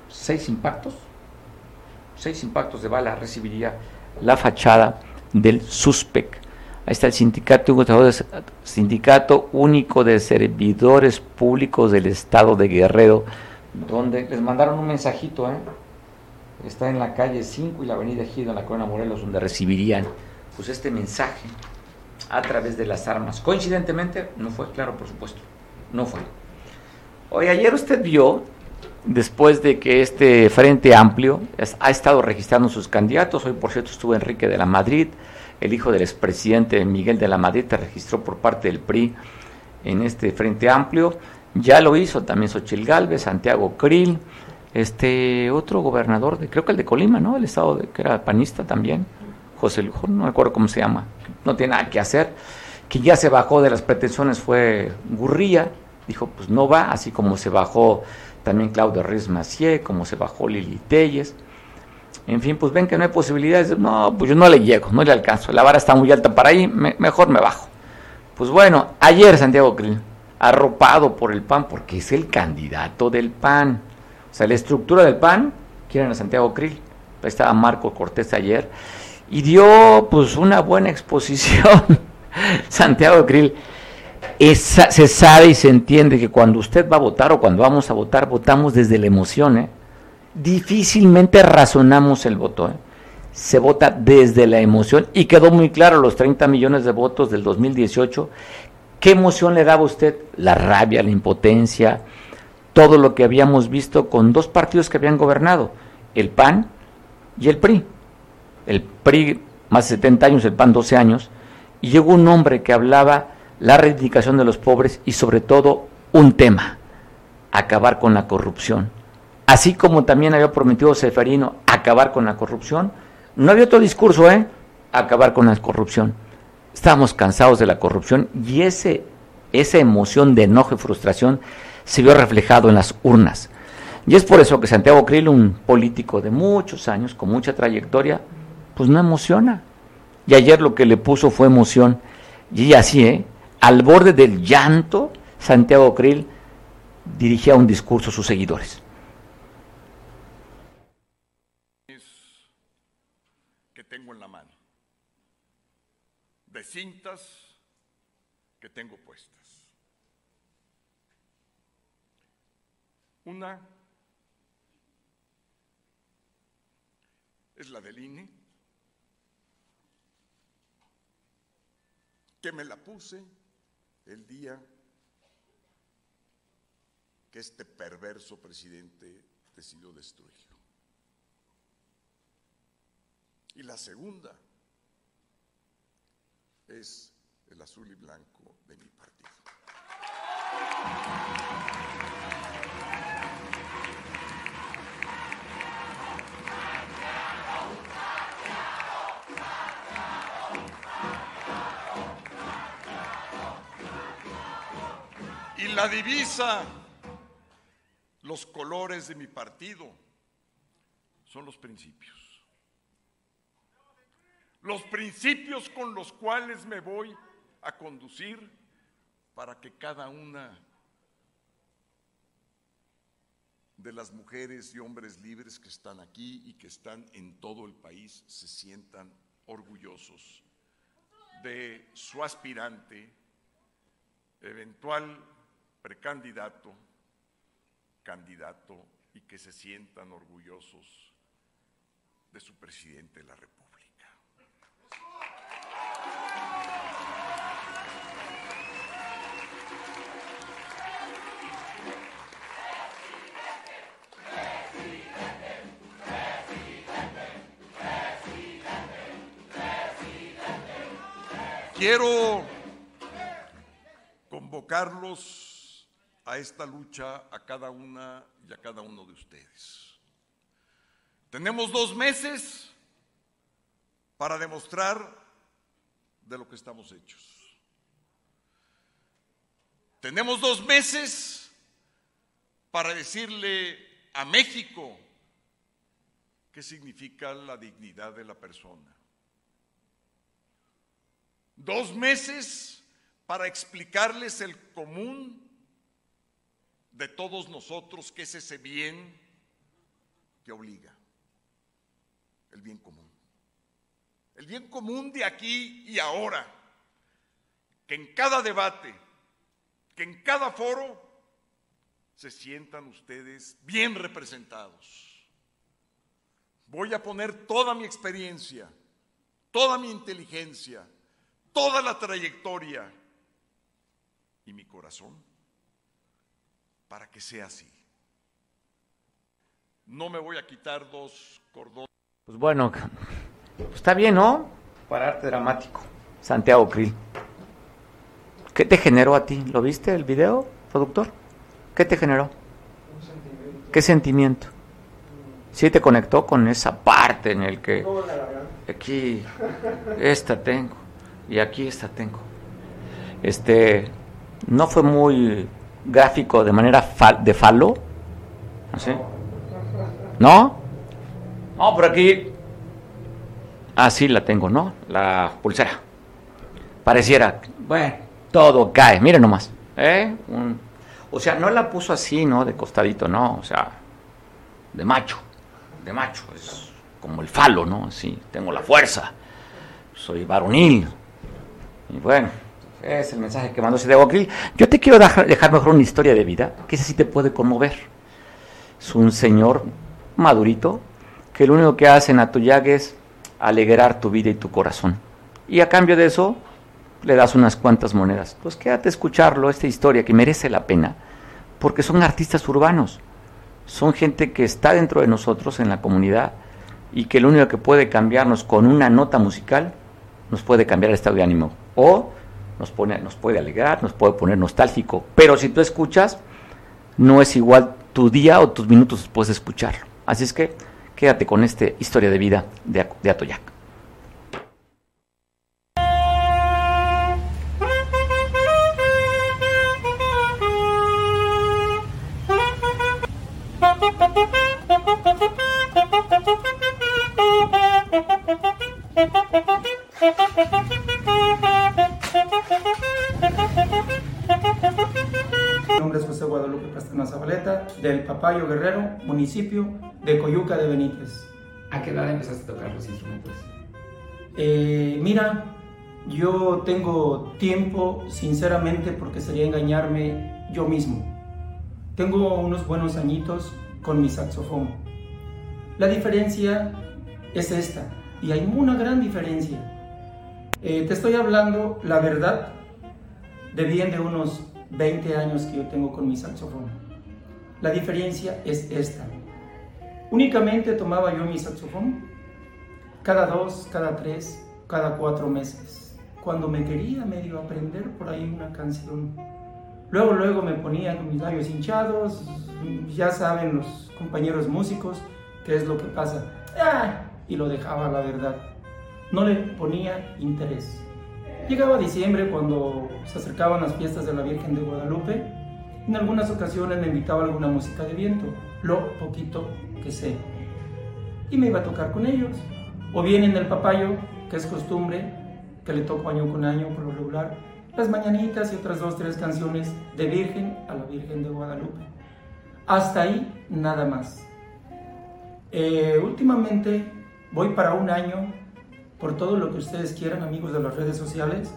[SPEAKER 1] seis impactos, seis impactos de bala recibiría la fachada del SUSPEC. Ahí está el sindicato, sindicato único de servidores públicos del estado de Guerrero, donde les mandaron un mensajito, ¿eh? Está en la calle 5 y la avenida Gido, en la Corona Morelos, donde recibirían pues este mensaje a través de las armas. Coincidentemente, no fue, claro, por supuesto, no fue. Hoy ayer usted vio, después de que este Frente Amplio ha estado registrando sus candidatos, hoy por cierto estuvo Enrique de la Madrid, el hijo del expresidente Miguel de la Madrid, te registró por parte del PRI en este Frente Amplio, ya lo hizo también Xochil Gálvez, Santiago Krill, este otro gobernador, de, creo que el de Colima, ¿no? El estado de, que era panista también, José Lujo, no me acuerdo cómo se llama, no tiene nada que hacer, que ya se bajó de las pretensiones fue Gurría, dijo pues no va, así como se bajó también Claudio Ruiz Macié, como se bajó Lili Telles, en fin, pues ven que no hay posibilidades, no, pues yo no le llego, no le alcanzo, la vara está muy alta para ahí, mejor me bajo. Pues bueno, ayer Santiago Krill, arropado por el PAN, porque es el candidato del PAN, la estructura del PAN, quieren a Santiago Krill. Estaba Marco Cortés ayer. Y dio pues una buena exposición. Santiago Krill. se sabe y se entiende que cuando usted va a votar o cuando vamos a votar, votamos desde la emoción. ¿eh? Difícilmente razonamos el voto. ¿eh? Se vota desde la emoción y quedó muy claro los 30 millones de votos del 2018. ¿Qué emoción le daba usted? La rabia, la impotencia, todo lo que habíamos visto con dos partidos que habían gobernado, el PAN y el PRI. El PRI más de 70 años, el PAN 12 años, y llegó un hombre que hablaba la reivindicación de los pobres y sobre todo un tema, acabar con la corrupción. Así como también había prometido Seferino acabar con la corrupción, no había otro discurso, ¿eh? Acabar con la corrupción. Estábamos cansados de la corrupción y ese, esa emoción de enojo y frustración se vio reflejado en las urnas. Y es por eso que Santiago Krill, un político de muchos años, con mucha trayectoria, pues no emociona. Y ayer lo que le puso fue emoción. Y así, ¿eh? al borde del llanto, Santiago Krill dirigía un discurso a sus seguidores.
[SPEAKER 8] que tengo en la mano, de cintas que tengo puestas. Una es la del INE, que me la puse el día que este perverso presidente decidió destruirlo. Y la segunda es el azul y blanco de mi partido. La divisa, los colores de mi partido, son los principios. Los principios con los cuales me voy a conducir para que cada una de las mujeres y hombres libres que están aquí y que están en todo el país se sientan orgullosos de su aspirante, eventual precandidato, candidato y que se sientan orgullosos de su presidente de la República. Quiero convocarlos a esta lucha a cada una y a cada uno de ustedes. Tenemos dos meses para demostrar de lo que estamos hechos. Tenemos dos meses para decirle a México qué significa la dignidad de la persona. Dos meses para explicarles el común de todos nosotros, que es ese bien que obliga, el bien común. El bien común de aquí y ahora, que en cada debate, que en cada foro se sientan ustedes bien representados. Voy a poner toda mi experiencia, toda mi inteligencia, toda la trayectoria y mi corazón para que sea así. No me voy a quitar dos cordones.
[SPEAKER 1] Pues bueno, está bien, ¿no? Para arte dramático. Santiago Krill. ¿Qué te generó a ti? ¿Lo viste el video, productor? ¿Qué te generó? ¿Qué sentimiento? Sí te conectó con esa parte en el que aquí esta tengo y aquí esta tengo. Este no fue muy gráfico de manera de falo. ¿Así? ¿No? No, por aquí. Así la tengo, ¿no? La pulsera. Pareciera, bueno, todo cae. Miren nomás. ¿eh? o sea, no la puso así, ¿no? De costadito, no. O sea, de macho. De macho. Es como el falo, ¿no? Así, tengo la fuerza. Soy varonil. Y bueno, es el mensaje que mandó Santiago Krill. Yo te quiero dejar, mejor una historia de vida, que ese sí te puede conmover. Es un señor madurito que lo único que hace en Atoyac es alegrar tu vida y tu corazón. Y a cambio de eso, le das unas cuantas monedas. Pues quédate a escucharlo, esta historia que merece la pena, porque son artistas urbanos, son gente que está dentro de nosotros en la comunidad y que lo único que puede cambiarnos con una nota musical nos puede cambiar el estado de ánimo. O nos, pone, nos puede alegrar, nos puede poner nostálgico, pero si tú escuchas, no es igual tu día o tus minutos después de escucharlo. Así es que quédate con esta historia de vida de, de Atoyac.
[SPEAKER 9] del Papayo Guerrero, municipio de Coyuca de Benítez.
[SPEAKER 10] ¿A qué edad empezaste a tocar los instrumentos?
[SPEAKER 9] Eh, mira, yo tengo tiempo, sinceramente, porque sería engañarme yo mismo. Tengo unos buenos añitos con mi saxofón. La diferencia es esta, y hay una gran diferencia. Eh, te estoy hablando, la verdad, de bien de unos 20 años que yo tengo con mi saxofón. La diferencia es esta. Únicamente tomaba yo mi saxofón cada dos, cada tres, cada cuatro meses. Cuando me quería medio aprender por ahí una canción. Luego, luego me ponía con mis labios hinchados. Ya saben los compañeros músicos qué es lo que pasa. ¡Ah! Y lo dejaba, la verdad. No le ponía interés. Llegaba diciembre cuando se acercaban las fiestas de la Virgen de Guadalupe en algunas ocasiones me invitaba a alguna música de viento, lo poquito que sé. Y me iba a tocar con ellos. O bien en el papayo, que es costumbre, que le toco año con año por lo regular, las mañanitas y otras dos, tres canciones de Virgen a la Virgen de Guadalupe. Hasta ahí nada más. Eh, últimamente voy para un año, por todo lo que ustedes quieran, amigos de las redes sociales.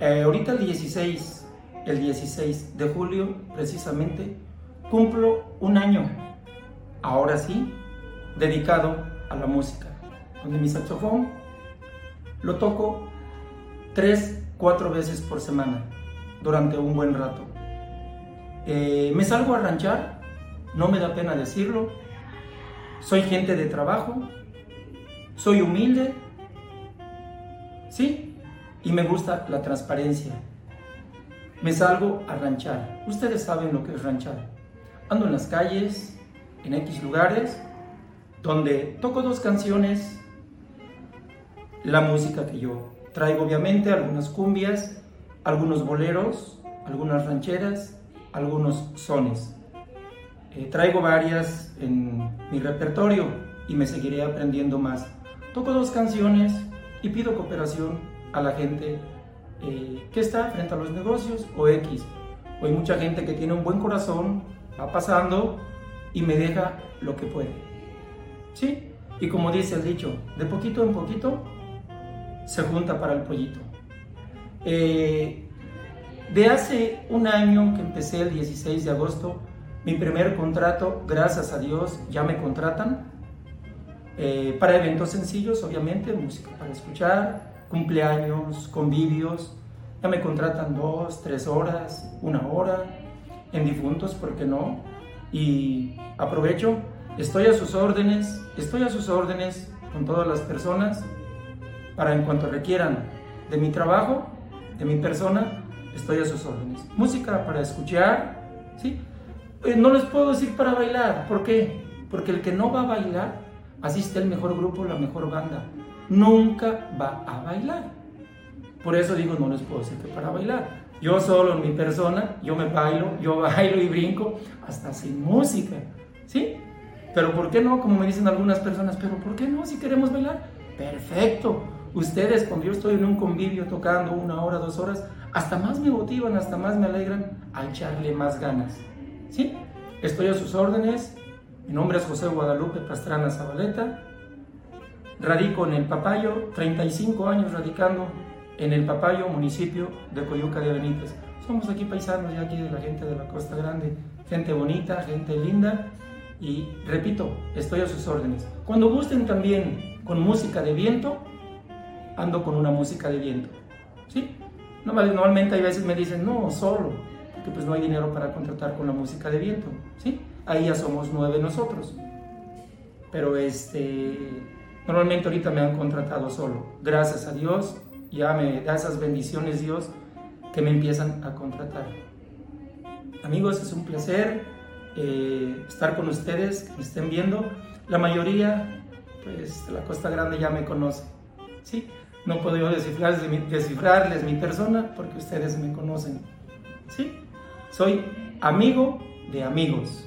[SPEAKER 9] Eh, ahorita el 16 el 16 de julio, precisamente, cumplo un año, ahora sí, dedicado a la música, donde mi saxofón lo toco tres, cuatro veces por semana, durante un buen rato. Eh, me salgo a ranchar, no me da pena decirlo, soy gente de trabajo, soy humilde, sí, y me gusta la transparencia me salgo a ranchar. Ustedes saben lo que es ranchar. Ando en las calles, en X lugares, donde toco dos canciones, la música que yo traigo, obviamente, algunas cumbias, algunos boleros, algunas rancheras, algunos sones. Eh, traigo varias en mi repertorio y me seguiré aprendiendo más. Toco dos canciones y pido cooperación a la gente eh, que está frente a los negocios o X. O hay mucha gente que tiene un buen corazón, va pasando y me deja lo que puede. ¿Sí? Y como dice el dicho, de poquito en poquito se junta para el pollito. Eh, de hace un año que empecé el 16 de agosto, mi primer contrato, gracias a Dios, ya me contratan. Eh, para eventos sencillos, obviamente, música para escuchar, cumpleaños, convivios. Ya me contratan dos, tres horas, una hora, en difuntos, ¿por qué no? Y aprovecho, estoy a sus órdenes, estoy a sus órdenes con todas las personas para en cuanto requieran de mi trabajo, de mi persona, estoy a sus órdenes. Música para escuchar, ¿sí? Eh, no les puedo decir para bailar, ¿por qué? Porque el que no va a bailar, asiste el mejor grupo, la mejor banda, nunca va a bailar. Por eso digo, no les puedo decir que para bailar. Yo solo en mi persona, yo me bailo, yo bailo y brinco, hasta sin música, ¿sí? Pero ¿por qué no? Como me dicen algunas personas, pero ¿por qué no si queremos bailar? Perfecto. Ustedes, cuando yo estoy en un convivio tocando una hora, dos horas, hasta más me motivan, hasta más me alegran a echarle más ganas. ¿Sí? Estoy a sus órdenes. Mi nombre es José Guadalupe Pastrana Zabaleta. Radico en el Papayo, 35 años radicando en el Papayo, municipio de Coyuca de Benítez. Somos aquí paisanos ya aquí de la gente de la Costa Grande, gente bonita, gente linda y repito, estoy a sus órdenes. Cuando gusten también con música de viento, ando con una música de viento. ¿Sí? Normalmente hay veces me dicen, no, solo, porque pues no hay dinero para contratar con la música de viento. ¿Sí? Ahí ya somos nueve nosotros. Pero este, normalmente ahorita me han contratado solo. Gracias a Dios, ya me da esas bendiciones Dios que me empiezan a contratar. Amigos, es un placer eh, estar con ustedes, que me estén viendo. La mayoría, pues, de la Costa Grande ya me conoce. ¿sí? No puedo yo descifrarles mi, descifrarles mi persona porque ustedes me conocen. ¿sí? Soy amigo de amigos.